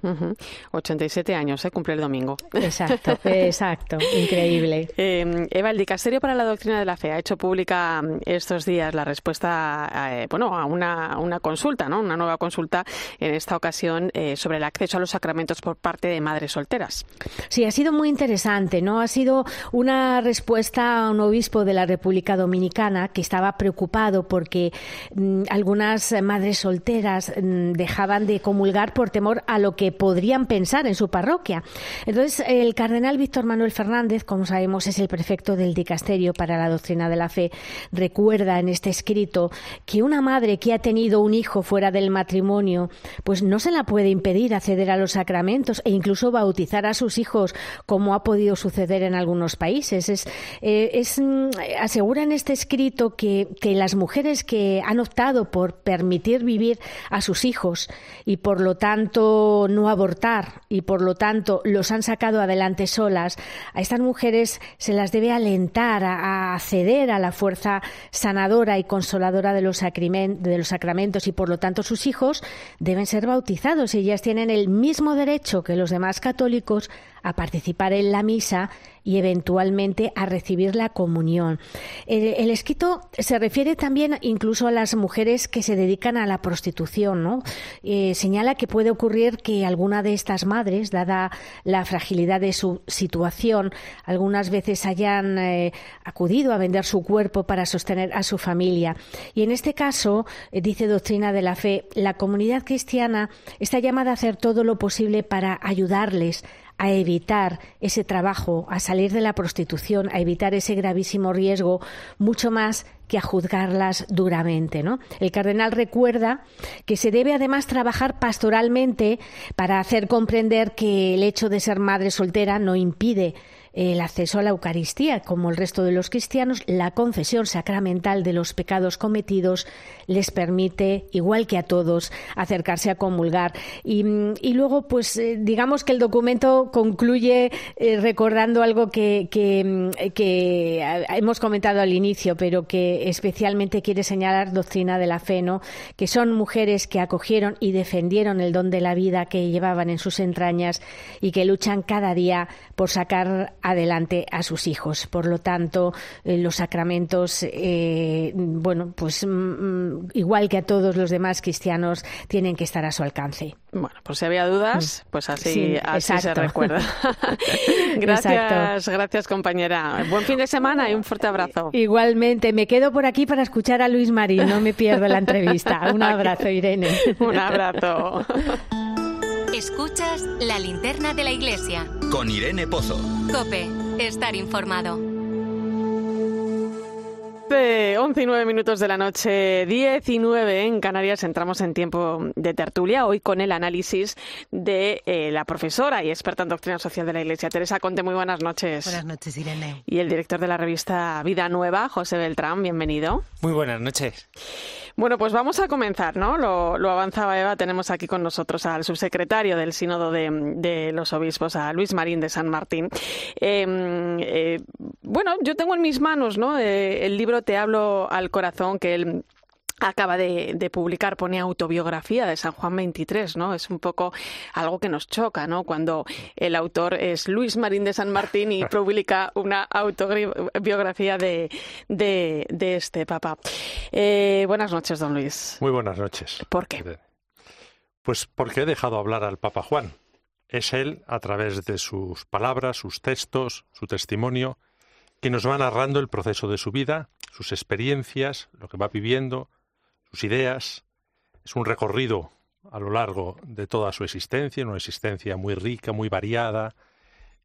87 años, ¿eh? cumple el domingo. Exacto, exacto, increíble. Eh, Eva, el Dicasterio para la Doctrina de la Fe ha hecho pública estos días la respuesta a, eh, bueno, a una, una, consulta, ¿no? una nueva consulta en esta ocasión eh, sobre el acceso a los sacramentos por parte de madres solteras. Sí, ha sido muy interesante, ¿no? Ha sido una respuesta a un obispo de la República Dominicana que estaba preocupado porque mm, algunas madres solteras mm, dejaban de comulgar por temor a lo que podrían pensar en su parroquia. Entonces, el cardenal Víctor Manuel Fernández, como sabemos, es el prefecto del dicasterio para la doctrina de la fe, recuerda en este escrito que una madre que ha tenido un hijo fuera del matrimonio, pues no se la puede impedir acceder a los sacramentos e incluso bautizar a sus hijos, como ha podido suceder en algunos países. Es, eh, mm, asegura en este escrito que que, las mujeres que han optado por permitir vivir a sus hijos y por lo tanto no abortar y por lo tanto los han sacado adelante solas, a estas mujeres se las debe alentar a, acceder a la fuerza sanadora y consoladora de los, de los sacramentos y por lo tanto sus hijos deben ser bautizados y ellas tienen el mismo derecho que los demás católicos a participar en la misa y eventualmente a recibir la comunión. El, escrito se refiere también incluso a las mujeres que se dedican a la prostitución. ¿no? Eh, señala que puede ocurrir que alguna de estas madres, dada la fragilidad de su situación, algunas veces hayan eh, acudido a vender su cuerpo para sostener a su familia. Y en este caso, eh, dice Doctrina de la Fe, la comunidad cristiana está llamada a hacer todo lo posible para ayudarles a evitar ese trabajo, a salir de la prostitución, a evitar ese gravísimo riesgo, mucho más que a juzgarlas duramente. ¿no? El cardenal recuerda que se debe además trabajar pastoralmente para hacer comprender que el hecho de ser madre soltera no impide el acceso a la Eucaristía. Como el resto de los cristianos, la confesión sacramental de los pecados cometidos les permite, igual que a todos, acercarse a comulgar. Y, luego, pues eh, digamos que el documento concluye eh, recordando algo que, que, hemos comentado al inicio, pero que especialmente quiere señalar doctrina de la fe, ¿no? que son mujeres que acogieron y defendieron el don de la vida que llevaban en sus entrañas y que luchan cada día por sacar adelante a sus hijos. Por lo tanto, eh, los sacramentos, bueno, pues mm, mm, igual que a todos los demás cristianos, tienen que estar a su alcance. Bueno, pues si había dudas, mm. pues así, así se recuerda. gracias, gracias compañera. Buen fin de semana y un fuerte abrazo. Igualmente, me quedo por aquí para escuchar a Luis Marín, no me pierdo la entrevista. Un abrazo, Irene. un abrazo. Escuchas la linterna de la iglesia. Con Irene Pozo. Cope, estar informado. 11, 11 y 9 minutos de la noche, 19 en Canarias. Entramos en tiempo de tertulia, hoy con el análisis de eh, la profesora y experta en doctrina social de la Iglesia, Teresa Conte. Muy buenas noches. Buenas noches, Irene. Y el director de la revista Vida Nueva, José Beltrán. Bienvenido. Muy buenas noches. Bueno, pues vamos a comenzar, ¿no? Lo, avanzaba Eva. Tenemos aquí con nosotros al subsecretario del Sínodo de, los Obispos, a Luis Marín de San Martín. Em, eh, bueno, yo tengo en mis manos, ¿no? Eh, el libro Te hablo al corazón que él acaba de, publicar, pone autobiografía de San Juan 23, ¿no? Es un poco algo que nos choca, ¿no? Cuando el autor es Luis Marín de San Martín y publica una autobiografía de, de, este papa. Eh, buenas noches, don Luis. Muy buenas noches. ¿Por qué? Pues porque he dejado hablar al Papa Juan. Es él, a través de sus palabras, sus textos, su testimonio, que nos va narrando el proceso de su vida, sus experiencias, lo que va viviendo, sus ideas. Es un recorrido a lo largo de toda su existencia, una existencia muy rica, muy variada,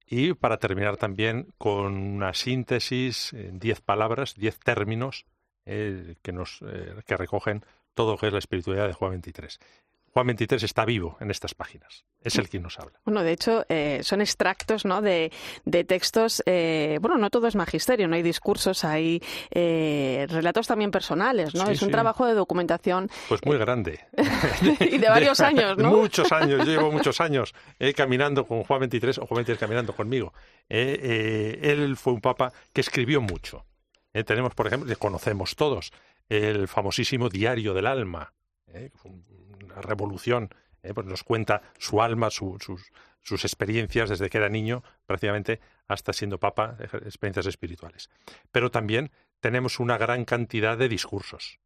y para terminar también con una síntesis en diez palabras, diez términos eh, que nos eh, que recogen todo lo que es la espiritualidad de Juan 23. Juan 23 está vivo en estas páginas. Es el quien nos habla. Bueno, de hecho, eh, son extractos ¿no? de, textos. Eh, bueno, no todo es magisterio, no hay discursos, hay eh, relatos también personales, ¿no? es un trabajo de documentación. Pues muy grande. y de varios años, ¿no? Muchos años. Yo llevo muchos años caminando con Juan 23 o Juan 23 caminando conmigo. él fue un papa que escribió mucho. tenemos, por ejemplo, conocemos todos, el famosísimo Diario del Alma. un revolución, eh, pues nos cuenta su alma, sus, sus experiencias desde que era niño, prácticamente hasta siendo papa, experiencias espirituales. Pero también tenemos una gran cantidad de discursos,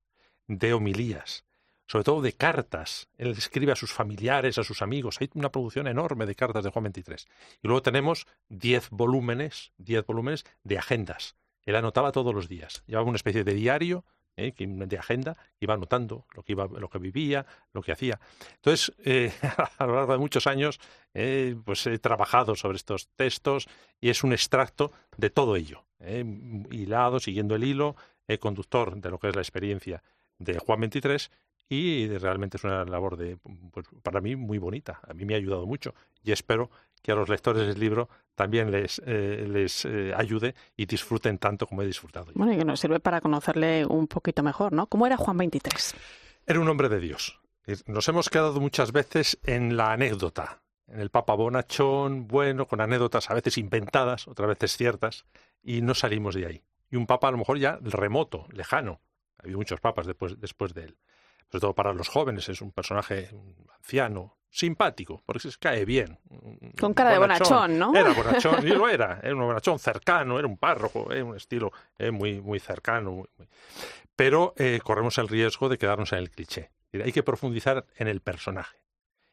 de homilías, sobre todo de cartas. Él escribe a sus familiares, a sus amigos. Hay una producción enorme de cartas de Juan 23. Y luego tenemos diez volúmenes, diez volúmenes de agendas. Él anotaba todos los días. Llevaba una especie de diario ¿eh? de agenda, iba anotando lo que, iba, lo que vivía, lo que hacía. Entonces, eh, a lo largo de muchos años, eh, pues he trabajado sobre estos textos y es un extracto de todo ello, hilado, siguiendo el hilo, conductor de lo que es la experiencia de Juan 23 y realmente es una labor de, pues, para mí muy bonita. A mí me ha ayudado mucho y espero que a los lectores del libro también les, eh, les eh, ayude y disfruten tanto como he disfrutado. Bueno, y que nos sirve para conocerle un poquito mejor, ¿no? ¿Cómo era Juan 23? Era un hombre de Dios. Nos hemos quedado muchas veces en la anécdota, en el Papa Bonachón, bueno, con anécdotas a veces inventadas, otras veces ciertas, y no salimos de ahí. Y un papa a lo mejor ya remoto, lejano. Ha habido muchos papas después, después de él sobre todo para los jóvenes, es un personaje anciano, simpático, porque se cae bien. Con cara de bonachón, ¿no? Era bonachón, y lo era, era un bonachón cercano, era un párroco, era un estilo eh, muy, muy cercano. Pero eh, corremos el riesgo de quedarnos en el cliché. Hay que profundizar en el personaje.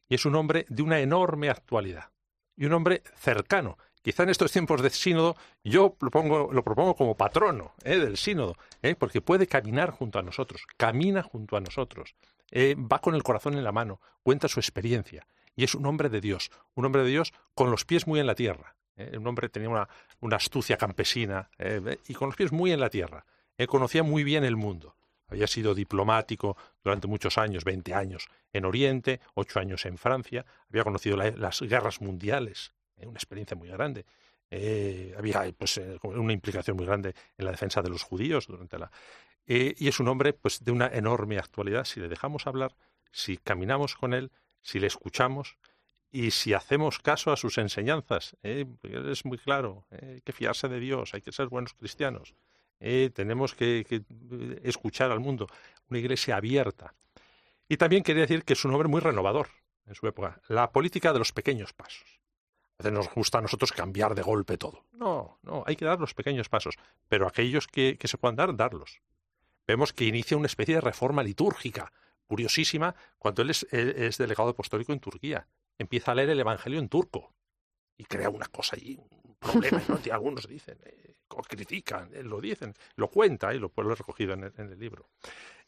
Y es un hombre de una enorme actualidad. Y un hombre cercano, Quizá en estos tiempos de sínodo yo lo, pongo, lo propongo como patrono ¿eh? del sínodo, ¿eh? porque puede caminar junto a nosotros, camina junto a nosotros, eh, va con el corazón en la mano, cuenta su experiencia y es un hombre de Dios, un hombre de Dios con los pies muy en la tierra. Un hombre tenía una, astucia campesina y con los pies muy en la tierra. conocía muy bien el mundo. Había sido diplomático durante muchos años, 20 años en Oriente, ocho años en Francia, había conocido las guerras mundiales. Una experiencia muy grande. Eh, había pues, eh, una implicación muy grande en la defensa de los judíos durante la. y es un hombre pues, de una enorme actualidad. Si le dejamos hablar, si caminamos con él, si le escuchamos y si hacemos caso a sus enseñanzas, es muy claro, hay que fiarse de Dios, hay que ser buenos cristianos, tenemos que, escuchar al mundo, una iglesia abierta. Y también quería decir que es un hombre muy renovador en su época, la política de los pequeños pasos. A veces nos gusta a nosotros cambiar de golpe todo. No, no, hay que dar los pequeños pasos, pero aquellos que, se puedan dar, darlos. Vemos que inicia una especie de reforma litúrgica, curiosísima, cuando él es, delegado apostólico en Turquía. Empieza a leer el Evangelio en turco y crea una cosa allí, un problema. ¿no? algunos dicen, eh, critican, eh, lo dicen, lo cuenta y lo, lo he recogido en el, libro.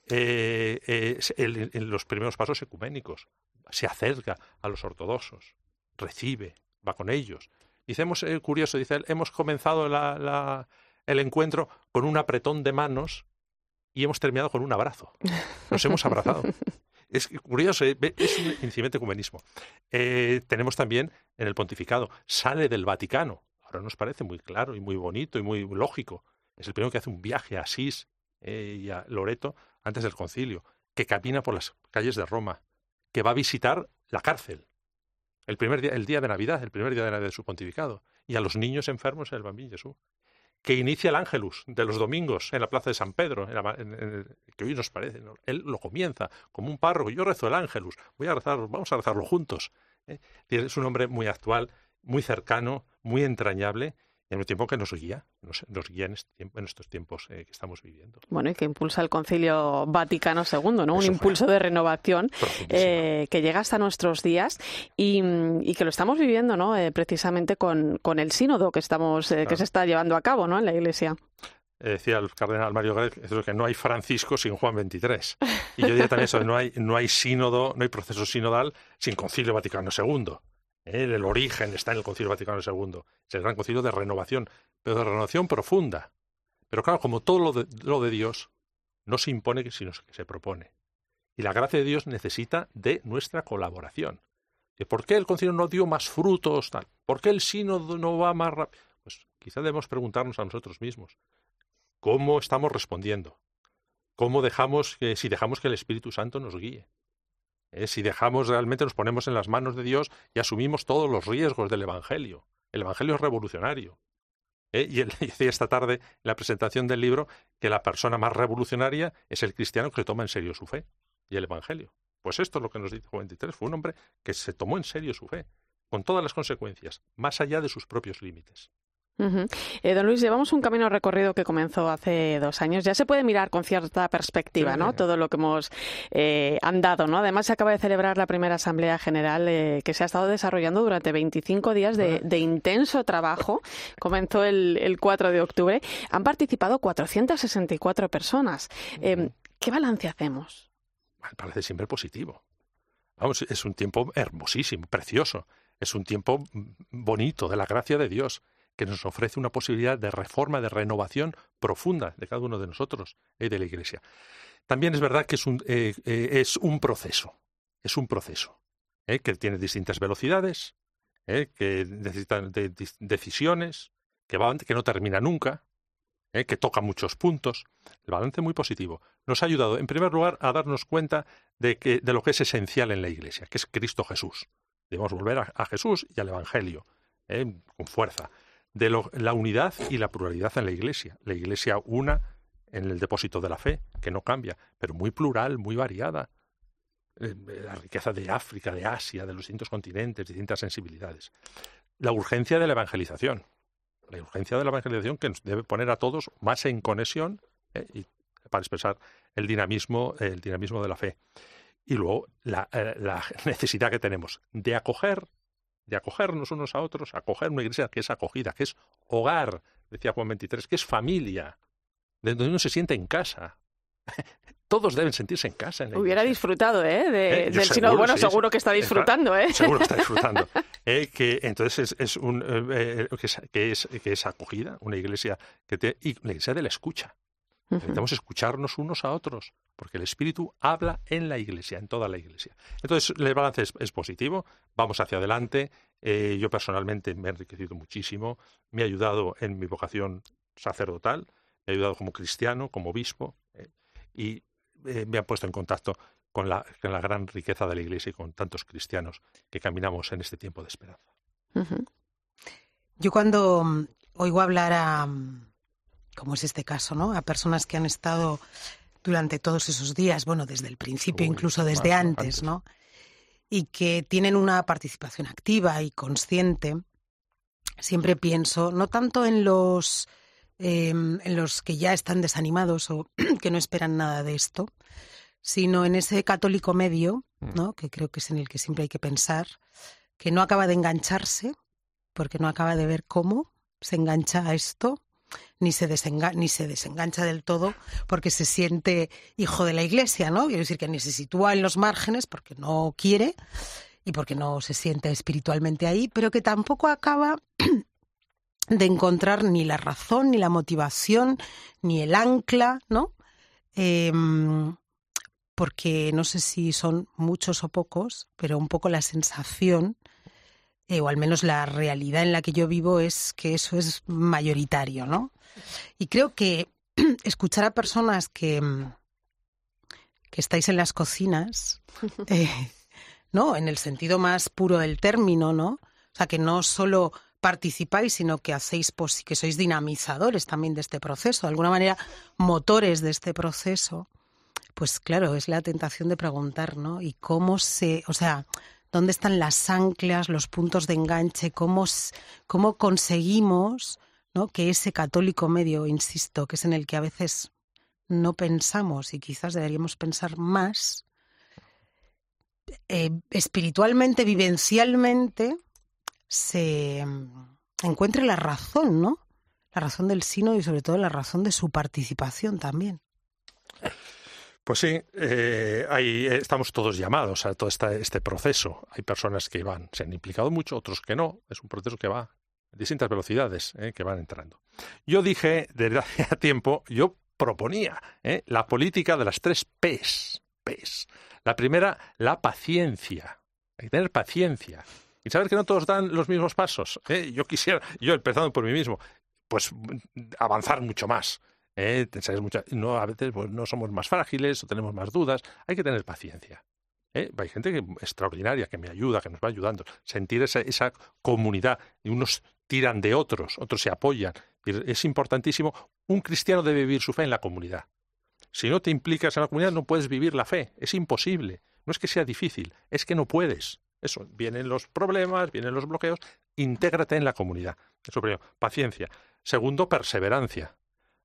Eh, en los primeros pasos ecuménicos, se acerca a los ortodoxos, recibe, va con ellos. Dice, hemos, eh, curioso, dice hemos comenzado la, el encuentro con un apretón de manos y hemos terminado con un abrazo. Nos hemos abrazado. Es curioso, ¿eh? es un incipiente ecumenismo. Eh, tenemos también en el pontificado, sale del Vaticano. Ahora nos parece muy claro y muy bonito y muy lógico. Es el primero que hace un viaje a Asís eh, y a Loreto antes del concilio, que camina por las calles de Roma, que va a visitar la cárcel. El primer día, el día de Navidad, el primer día de Navidad de su pontificado, y a los niños enfermos en el Bambín Jesús que inicia el Ángelus de los domingos en la plaza de San Pedro, que hoy nos parece. Él lo comienza como un párroco. Yo rezo el Ángelus, voy a rezar, vamos a rezarlo juntos. ¿eh? Es un hombre muy actual, muy cercano, muy entrañable en un tiempo que nos guía, nos, guía en, este estos tiempos eh, que estamos viviendo. Bueno, y que impulsa el Concilio Vaticano II, ¿no? un impulso de renovación eh, que llega hasta nuestros días y, que lo estamos viviendo ¿no? Eh, precisamente con, con, el sínodo que, estamos, que se está llevando a cabo ¿no? en la Iglesia. decía el cardenal Mario Grech que no hay Francisco sin Juan XXIII. Y yo diría también eso, no hay, no hay sínodo, no hay proceso sinodal sin Concilio Vaticano II. ¿Eh? el origen está en el Concilio Vaticano II. Es el gran concilio de renovación, pero de renovación profunda. Pero claro, como todo lo de, de Dios, no se impone sino que se propone. Y la gracia de Dios necesita de nuestra colaboración. ¿Por qué el concilio no dio más frutos? Tal? ¿Por qué el sínodo no va más rápido? Pues quizá debemos preguntarnos a nosotros mismos. ¿Cómo estamos respondiendo? ¿Cómo dejamos que, si dejamos que el Espíritu Santo nos guíe? ¿Eh? si dejamos realmente, nos ponemos en las manos de Dios y asumimos todos los riesgos del Evangelio. El Evangelio es revolucionario. ¿eh? Y él decía esta tarde en la presentación del libro que la persona más revolucionaria es el cristiano que toma en serio su fe y el Evangelio. Pues esto es lo que nos dice Juan 23. Fue un hombre que se tomó en serio su fe, con todas las consecuencias, más allá de sus propios límites. Eh, don Luis, llevamos un camino recorrido que comenzó hace dos años. Ya se puede mirar con cierta perspectiva, ¿no? Todo lo que hemos eh, andado, ¿no? Además, se acaba de celebrar la primera Asamblea General eh, que se ha estado desarrollando durante 25 días de, intenso trabajo. Comenzó el, el, 4 de octubre. Han participado 464 personas. Em, ¿Qué balance hacemos? Parece siempre positivo. Vamos, es un tiempo hermosísimo, precioso. Es un tiempo mm, bonito de la gracia de Dios que nos ofrece una posibilidad de reforma, de renovación profunda de cada uno de nosotros y de la Iglesia. También es verdad que es un, eh, eh, proceso, es un proceso eh, que tiene distintas velocidades, que necesita de, decisiones, que, va, que no termina nunca, que toca muchos puntos. El balance muy positivo. Nos ha ayudado, en primer lugar, a darnos cuenta de, que, de lo que es esencial en la Iglesia, que es Cristo Jesús. Debemos volver a Jesús y al Evangelio, con fuerza de la unidad y la pluralidad en la Iglesia. La Iglesia una en el depósito de la fe, que no cambia, pero muy plural, muy variada. Eh, la riqueza de África, de Asia, de los distintos continentes, distintas sensibilidades. La urgencia de la evangelización. La urgencia de la evangelización que nos debe poner a todos más en conexión eh, y para expresar el dinamismo, el dinamismo de la fe. Y luego eh, la necesidad que tenemos de acoger de acogernos unos a otros, acoger una iglesia que es acogida, que es hogar, decía Juan 23, que es familia, de donde uno se siente en casa. Todos deben sentirse en casa. En Hubiera disfrutado, ¿eh? De, eh, del seguro, Bueno, seguro que está disfrutando, ¿eh? Seguro que está disfrutando. Eh, que entonces es, es un eh, que, es, que, es, acogida, una iglesia que te, y la iglesia de la escucha. Necesitamos escucharnos unos a otros, porque el Espíritu habla en la Iglesia, en toda la Iglesia. Entonces, el balance es, positivo, vamos hacia adelante. Eh, yo personalmente me he enriquecido muchísimo, me ha ayudado en mi vocación sacerdotal, me ha ayudado como cristiano, como obispo, eh, y eh, me ha puesto en contacto con la, con la, gran riqueza de la Iglesia y con tantos cristianos que caminamos en este tiempo de esperanza. Yo cuando mm, oigo hablar a mm, como es este caso, ¿no? A personas que han estado durante todos esos días, bueno, desde el principio, incluso desde antes, ¿no? Y que tienen una participación activa y consciente. Siempre pienso, no tanto en los em, en los que ya están desanimados o que no esperan nada de esto, sino en ese católico medio, mm. ¿no? Que creo que es en el que siempre hay que pensar, que no acaba de engancharse, porque no acaba de ver cómo se engancha a esto ni se, ni se desengancha del todo porque se siente hijo de la iglesia, ¿no? Quiero decir que ni se sitúa en los márgenes porque no quiere y porque no se siente espiritualmente ahí, pero que tampoco acaba de encontrar ni la razón, ni la motivación, ni el ancla, ¿no? Em, porque no sé si son muchos o pocos, pero un poco la sensación, eh, o al menos la realidad en la que yo vivo, es que eso es mayoritario, ¿no? Y creo que escuchar a personas que, que estáis en las cocinas, eh, ¿no? En el sentido más puro del término, ¿no? O sea, que no solo participáis, sino que hacéis, pues, que sois dinamizadores también de este proceso, de alguna manera motores de este proceso pues claro, es la tentación de preguntar, ¿no? Y cómo se, o sea, dónde están las anclas, los puntos de enganche, cómo, cómo conseguimos ¿no? que ese católico medio, insisto, que es en el que a veces no pensamos y quizás deberíamos pensar más, eh, espiritualmente, vivencialmente, se encuentre la razón, ¿no? La razón del sino y sobre todo la razón de su participación también. Pues sí, eh, ahí estamos todos llamados a todo este proceso. Hay personas que van, se han implicado mucho, otros que no. Es un proceso que va a distintas velocidades, eh, que van entrando. Yo dije desde hace tiempo, yo proponía eh, la política de las tres P's. P's. La primera, la paciencia. Hay que tener paciencia. Y saber que no todos dan los mismos pasos. Eh. Yo quisiera, yo empezando por mí mismo, pues avanzar mucho más ¿eh? no, a veces pues, no somos más frágiles o tenemos más dudas. Hay que tener paciencia. ¿eh? Hay gente que, extraordinaria que me ayuda, que nos va ayudando. Sentir esa, esa comunidad. Y unos tiran de otros, otros se apoyan. Es importantísimo. Un cristiano debe vivir su fe en la comunidad. Si no te implicas en la comunidad, no puedes vivir la fe. Es imposible. No es que sea difícil, es que no puedes. Eso, vienen los problemas, vienen los bloqueos, intégrate en la comunidad. Eso primero, paciencia. Segundo, perseverancia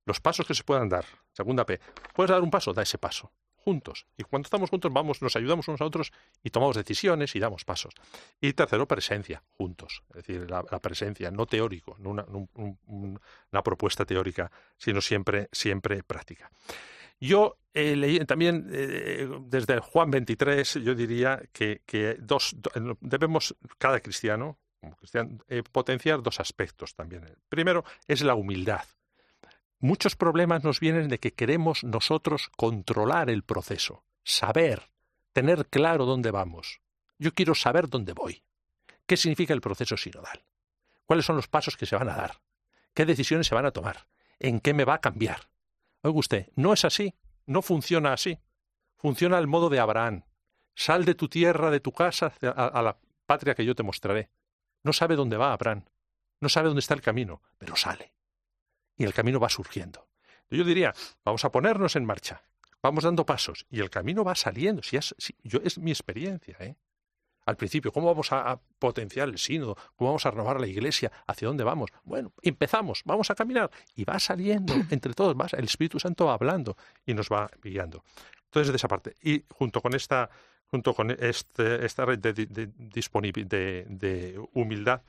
los pasos que se puedan dar. Segunda P. Puedes dar un paso, da ese paso. Juntos. Y cuando estamos juntos, vamos, nos ayudamos unos a otros y tomamos decisiones y damos pasos. Y tercero, presencia, juntos. Es decir, la, presencia, no teórico, no una, propuesta teórica, sino siempre, siempre práctica. Yo eh, también eh, desde Juan 23, yo diría que, dos, debemos, cada cristiano, como cristiano, eh, potenciar dos aspectos también. Primero es la humildad. Muchos problemas nos vienen de que queremos nosotros controlar el proceso, saber, tener claro dónde vamos. Yo quiero saber dónde voy. ¿Qué significa el proceso sinodal? ¿Cuáles son los pasos que se van a dar? ¿Qué decisiones se van a tomar? ¿En qué me va a cambiar? Oiga usted, no es así, no funciona así. Funciona al modo de Abraham. Sal de tu tierra, de tu casa, a, la patria que yo te mostraré. No sabe dónde va Abraham, no sabe dónde está el camino, pero sale y el camino va surgiendo. Yo diría, vamos a ponernos en marcha, vamos dando pasos y el camino va saliendo. Si es, yo, es mi experiencia. ¿eh? Al principio, ¿cómo vamos a, potenciar el sínodo? ¿Cómo vamos a renovar la iglesia? ¿Hacia dónde vamos? Bueno, empezamos, vamos a caminar y va saliendo entre todos, va, el Espíritu Santo va hablando y nos va guiando. Entonces, de esa parte. Y junto con esta, junto con este, esta red de, de, de humildad,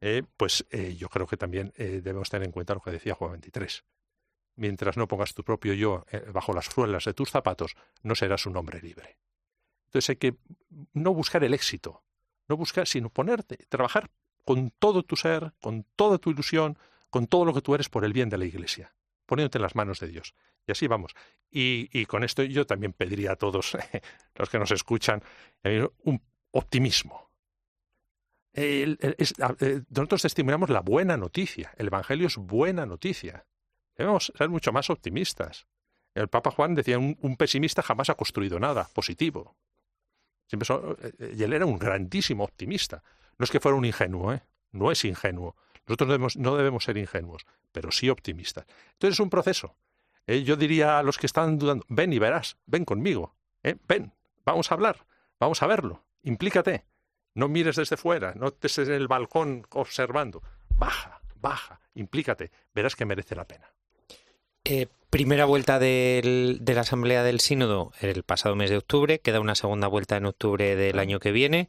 eh, pues eh, yo creo que también eh, debemos tener en cuenta lo que decía Juan 23. Mientras no pongas tu propio yo bajo las suelas de tus zapatos, no serás un hombre libre. Entonces hay que no buscar el éxito, no buscar, sino ponerte, trabajar con todo tu ser, con toda tu ilusión, con todo lo que tú eres por el bien de la Iglesia, poniéndote en las manos de Dios. Y así vamos. Y, con esto yo también pediría a todos los que nos escuchan un optimismo, eh, nosotros testimoniamos la buena noticia. El Evangelio es buena noticia. Debemos ser mucho más optimistas. El Papa Juan decía, un, pesimista jamás ha construido nada positivo. Eh, y él era un grandísimo optimista. No es que fuera un ingenuo, ¿eh? no es ingenuo. Nosotros no debemos ser ingenuos, pero sí optimistas. Entonces es un proceso. Yo diría a los que están dudando, ven y verás, ven conmigo, ven, vamos a hablar, vamos a verlo, implícate. No mires desde fuera, no estés en el balcón observando. Baja, baja, implícate, verás que merece la pena. Eh, primera vuelta de la Asamblea del Sínodo el pasado mes de octubre, queda una segunda vuelta en octubre del año que viene.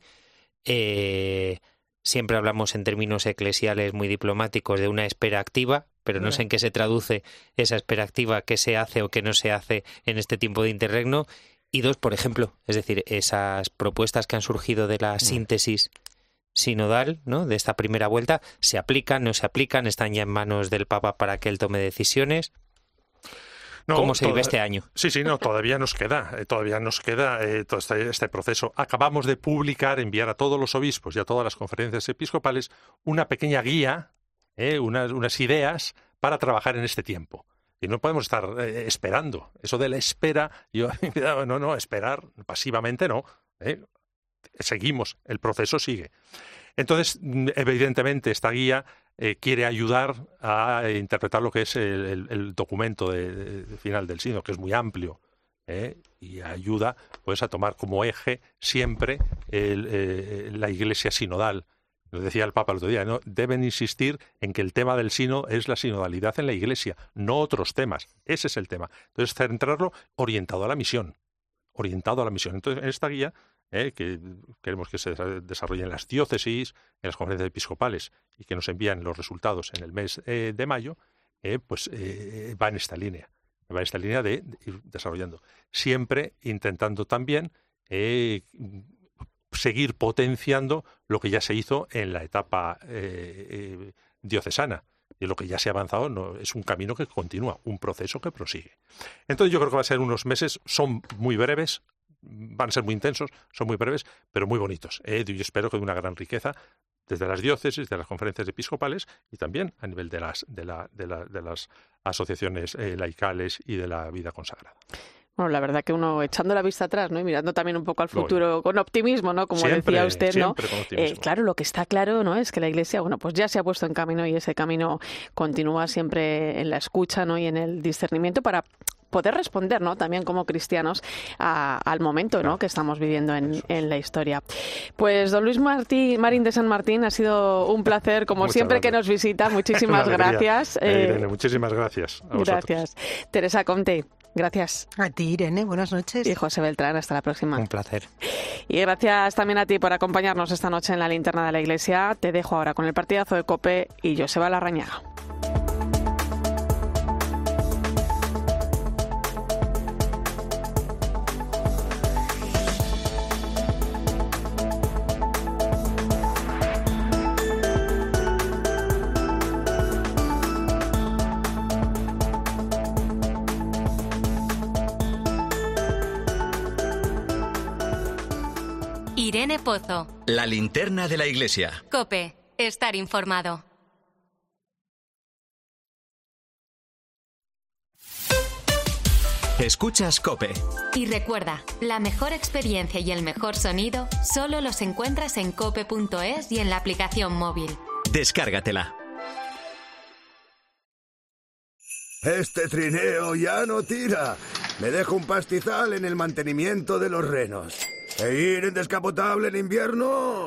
Eh, siempre hablamos en términos eclesiales muy diplomáticos de una espera activa, pero no sé en qué se traduce esa espera activa, qué se hace o qué no se hace en este tiempo de interregno. Y dos, por ejemplo, es decir, esas propuestas que han surgido de la mm. síntesis sinodal ¿no? de esta primera vuelta? ¿Se aplican, no se aplican? ¿Están ya en manos del Papa para que él tome decisiones? ¿Cómo se vive este año? Sí, sí, no, todavía nos queda, eh, todavía nos queda eh, todo este, este, proceso. Acabamos de publicar, enviar a todos los obispos y a todas las conferencias episcopales una pequeña guía, eh, unas, ideas para trabajar en este tiempo. Y no podemos estar esperando. Eso de la espera, yo, no, no, esperar pasivamente no. Seguimos, el proceso sigue. Entonces, evidentemente, esta guía eh, quiere ayudar a interpretar lo que es el, documento final del sínodo, que es muy amplio. ¿eh? y ayuda pues a tomar como eje siempre eh, la iglesia sinodal. Lo decía el Papa el otro día, deben insistir en que el tema del sino es la sinodalidad en la iglesia, no otros temas. Ese es el tema. Entonces, centrarlo orientado a la misión. Orientado a la misión. Entonces, en esta guía ¿eh? que queremos que se desarrollen las diócesis, en las conferencias episcopales y que nos envían los resultados en el mes eh, de mayo, eh, pues va en esta línea, va en esta línea de, ir desarrollando. Siempre intentando también seguir potenciando lo que ya se hizo en la etapa diocesana. Y lo que ya se ha avanzado no, es un camino que continúa, un proceso que prosigue. Entonces yo creo que va a ser unos meses, son muy breves, van a ser muy intensos, son muy breves, pero muy bonitos. ¿eh? Espero que de una gran riqueza desde las diócesis, de las conferencias episcopales y también a nivel de las, de, la, de, de las asociaciones eh, laicales y de la vida consagrada. Bueno, la verdad que uno echando la vista atrás, ¿no? Y mirando también un poco al futuro con optimismo, ¿no? Como decía usted, ¿no? Eh, claro, lo que está claro, ¿no? Es que la Iglesia, bueno, pues ya se ha puesto en camino y ese camino continúa siempre en la escucha, ¿no? Y en el discernimiento para poder responder, ¿no? También como cristianos al momento, ¿no? Que estamos viviendo en, la historia. Pues don Luis Martí, Marín de San Martín, ha sido un placer, como siempre que nos visita. Muchísimas gracias. Eh, eh, muchísimas gracias. gracias. Teresa Conte. Gracias. A ti, Irene. Buenas noches. Y José Beltrán. Hasta la próxima. Un placer. Y gracias también a ti por acompañarnos esta noche en la linterna de la iglesia. Te dejo ahora con el partidazo de Cope y Joseba Larrañaga. Pozo. La linterna de la iglesia. Cope, estar informado. Escuchas Cope. Y recuerda, la mejor experiencia y el mejor sonido solo los encuentras en cope.es y en la aplicación móvil. Descárgatela. Este trineo ya no tira. Me dejo un pastizal en el mantenimiento de los renos. ¿E ir en descapotable en invierno?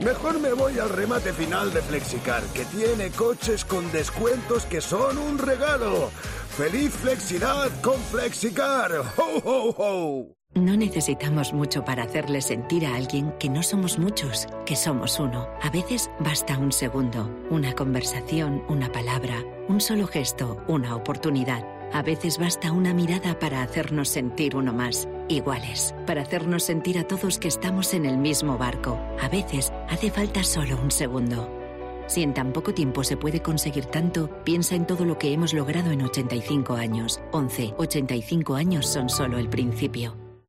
Mejor me voy al remate final de Flexicar, que tiene coches con descuentos que son un regalo. ¡Feliz Flexidad con Flexicar! ¡Ho, ho, ho! No necesitamos mucho para hacerle sentir a alguien que no somos muchos, que somos uno. A veces basta un segundo, una conversación, una palabra, un solo gesto, una oportunidad. A veces basta una mirada para hacernos sentir uno más, iguales, para hacernos sentir a todos que estamos en el mismo barco. A veces hace falta solo un segundo. Si en tan poco tiempo se puede conseguir tanto, piensa en todo lo que hemos logrado en 85 años. 11, 85 años son solo el principio.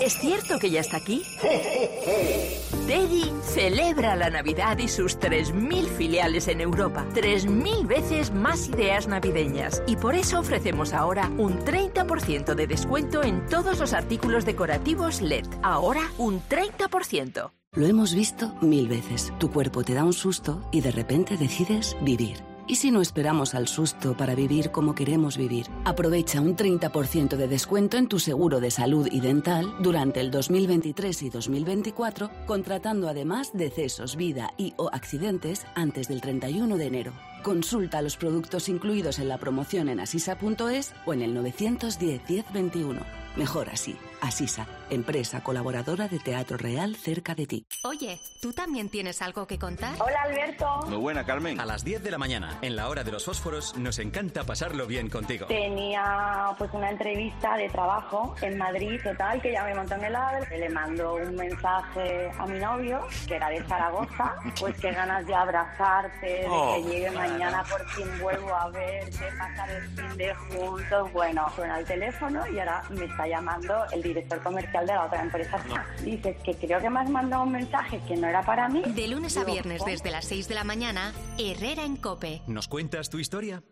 ¿Es cierto que ya está aquí? Teddy celebra la Navidad y sus 3.000 filiales en Europa. 3.000 veces más ideas navideñas. Y por eso ofrecemos ahora un 30% de descuento en todos los artículos decorativos LED. Ahora un 30%. Lo hemos visto mil veces. Tu cuerpo te da un susto y de repente decides vivir. ¿Y si no esperamos al susto para vivir como queremos vivir? Aprovecha un 30% de descuento en tu seguro de salud y dental durante el 2023 y 2024, contratando además decesos, vida y o accidentes antes del 31 de enero. Consulta los productos incluidos en la promoción en asisa.es o en el 910 1021. Mejor así. Asisa, empresa colaboradora de Teatro Real cerca de ti. Oye, ¿tú también tienes algo que contar? Hola Alberto. Muy buena, Carmen. A las 10 de la mañana, en la hora de los fósforos, nos encanta pasarlo bien contigo. Tenía pues una entrevista de trabajo en Madrid, total, que ya me montó en el AVE. Le mando un mensaje a mi novio, que era de Zaragoza, pues qué ganas de abrazarte, de Oh. que llegue mañana por fin vuelvo a verte, pasar el fin de juntos. Bueno, suena el teléfono y ahora me está llamando el director comercial de la otra empresa. Dices que creo que me has mandado un mensaje que no era para mí. De lunes a viernes ¿cómo? desde las 6 de la mañana, Herrera en Cope. ¿Nos cuentas tu historia?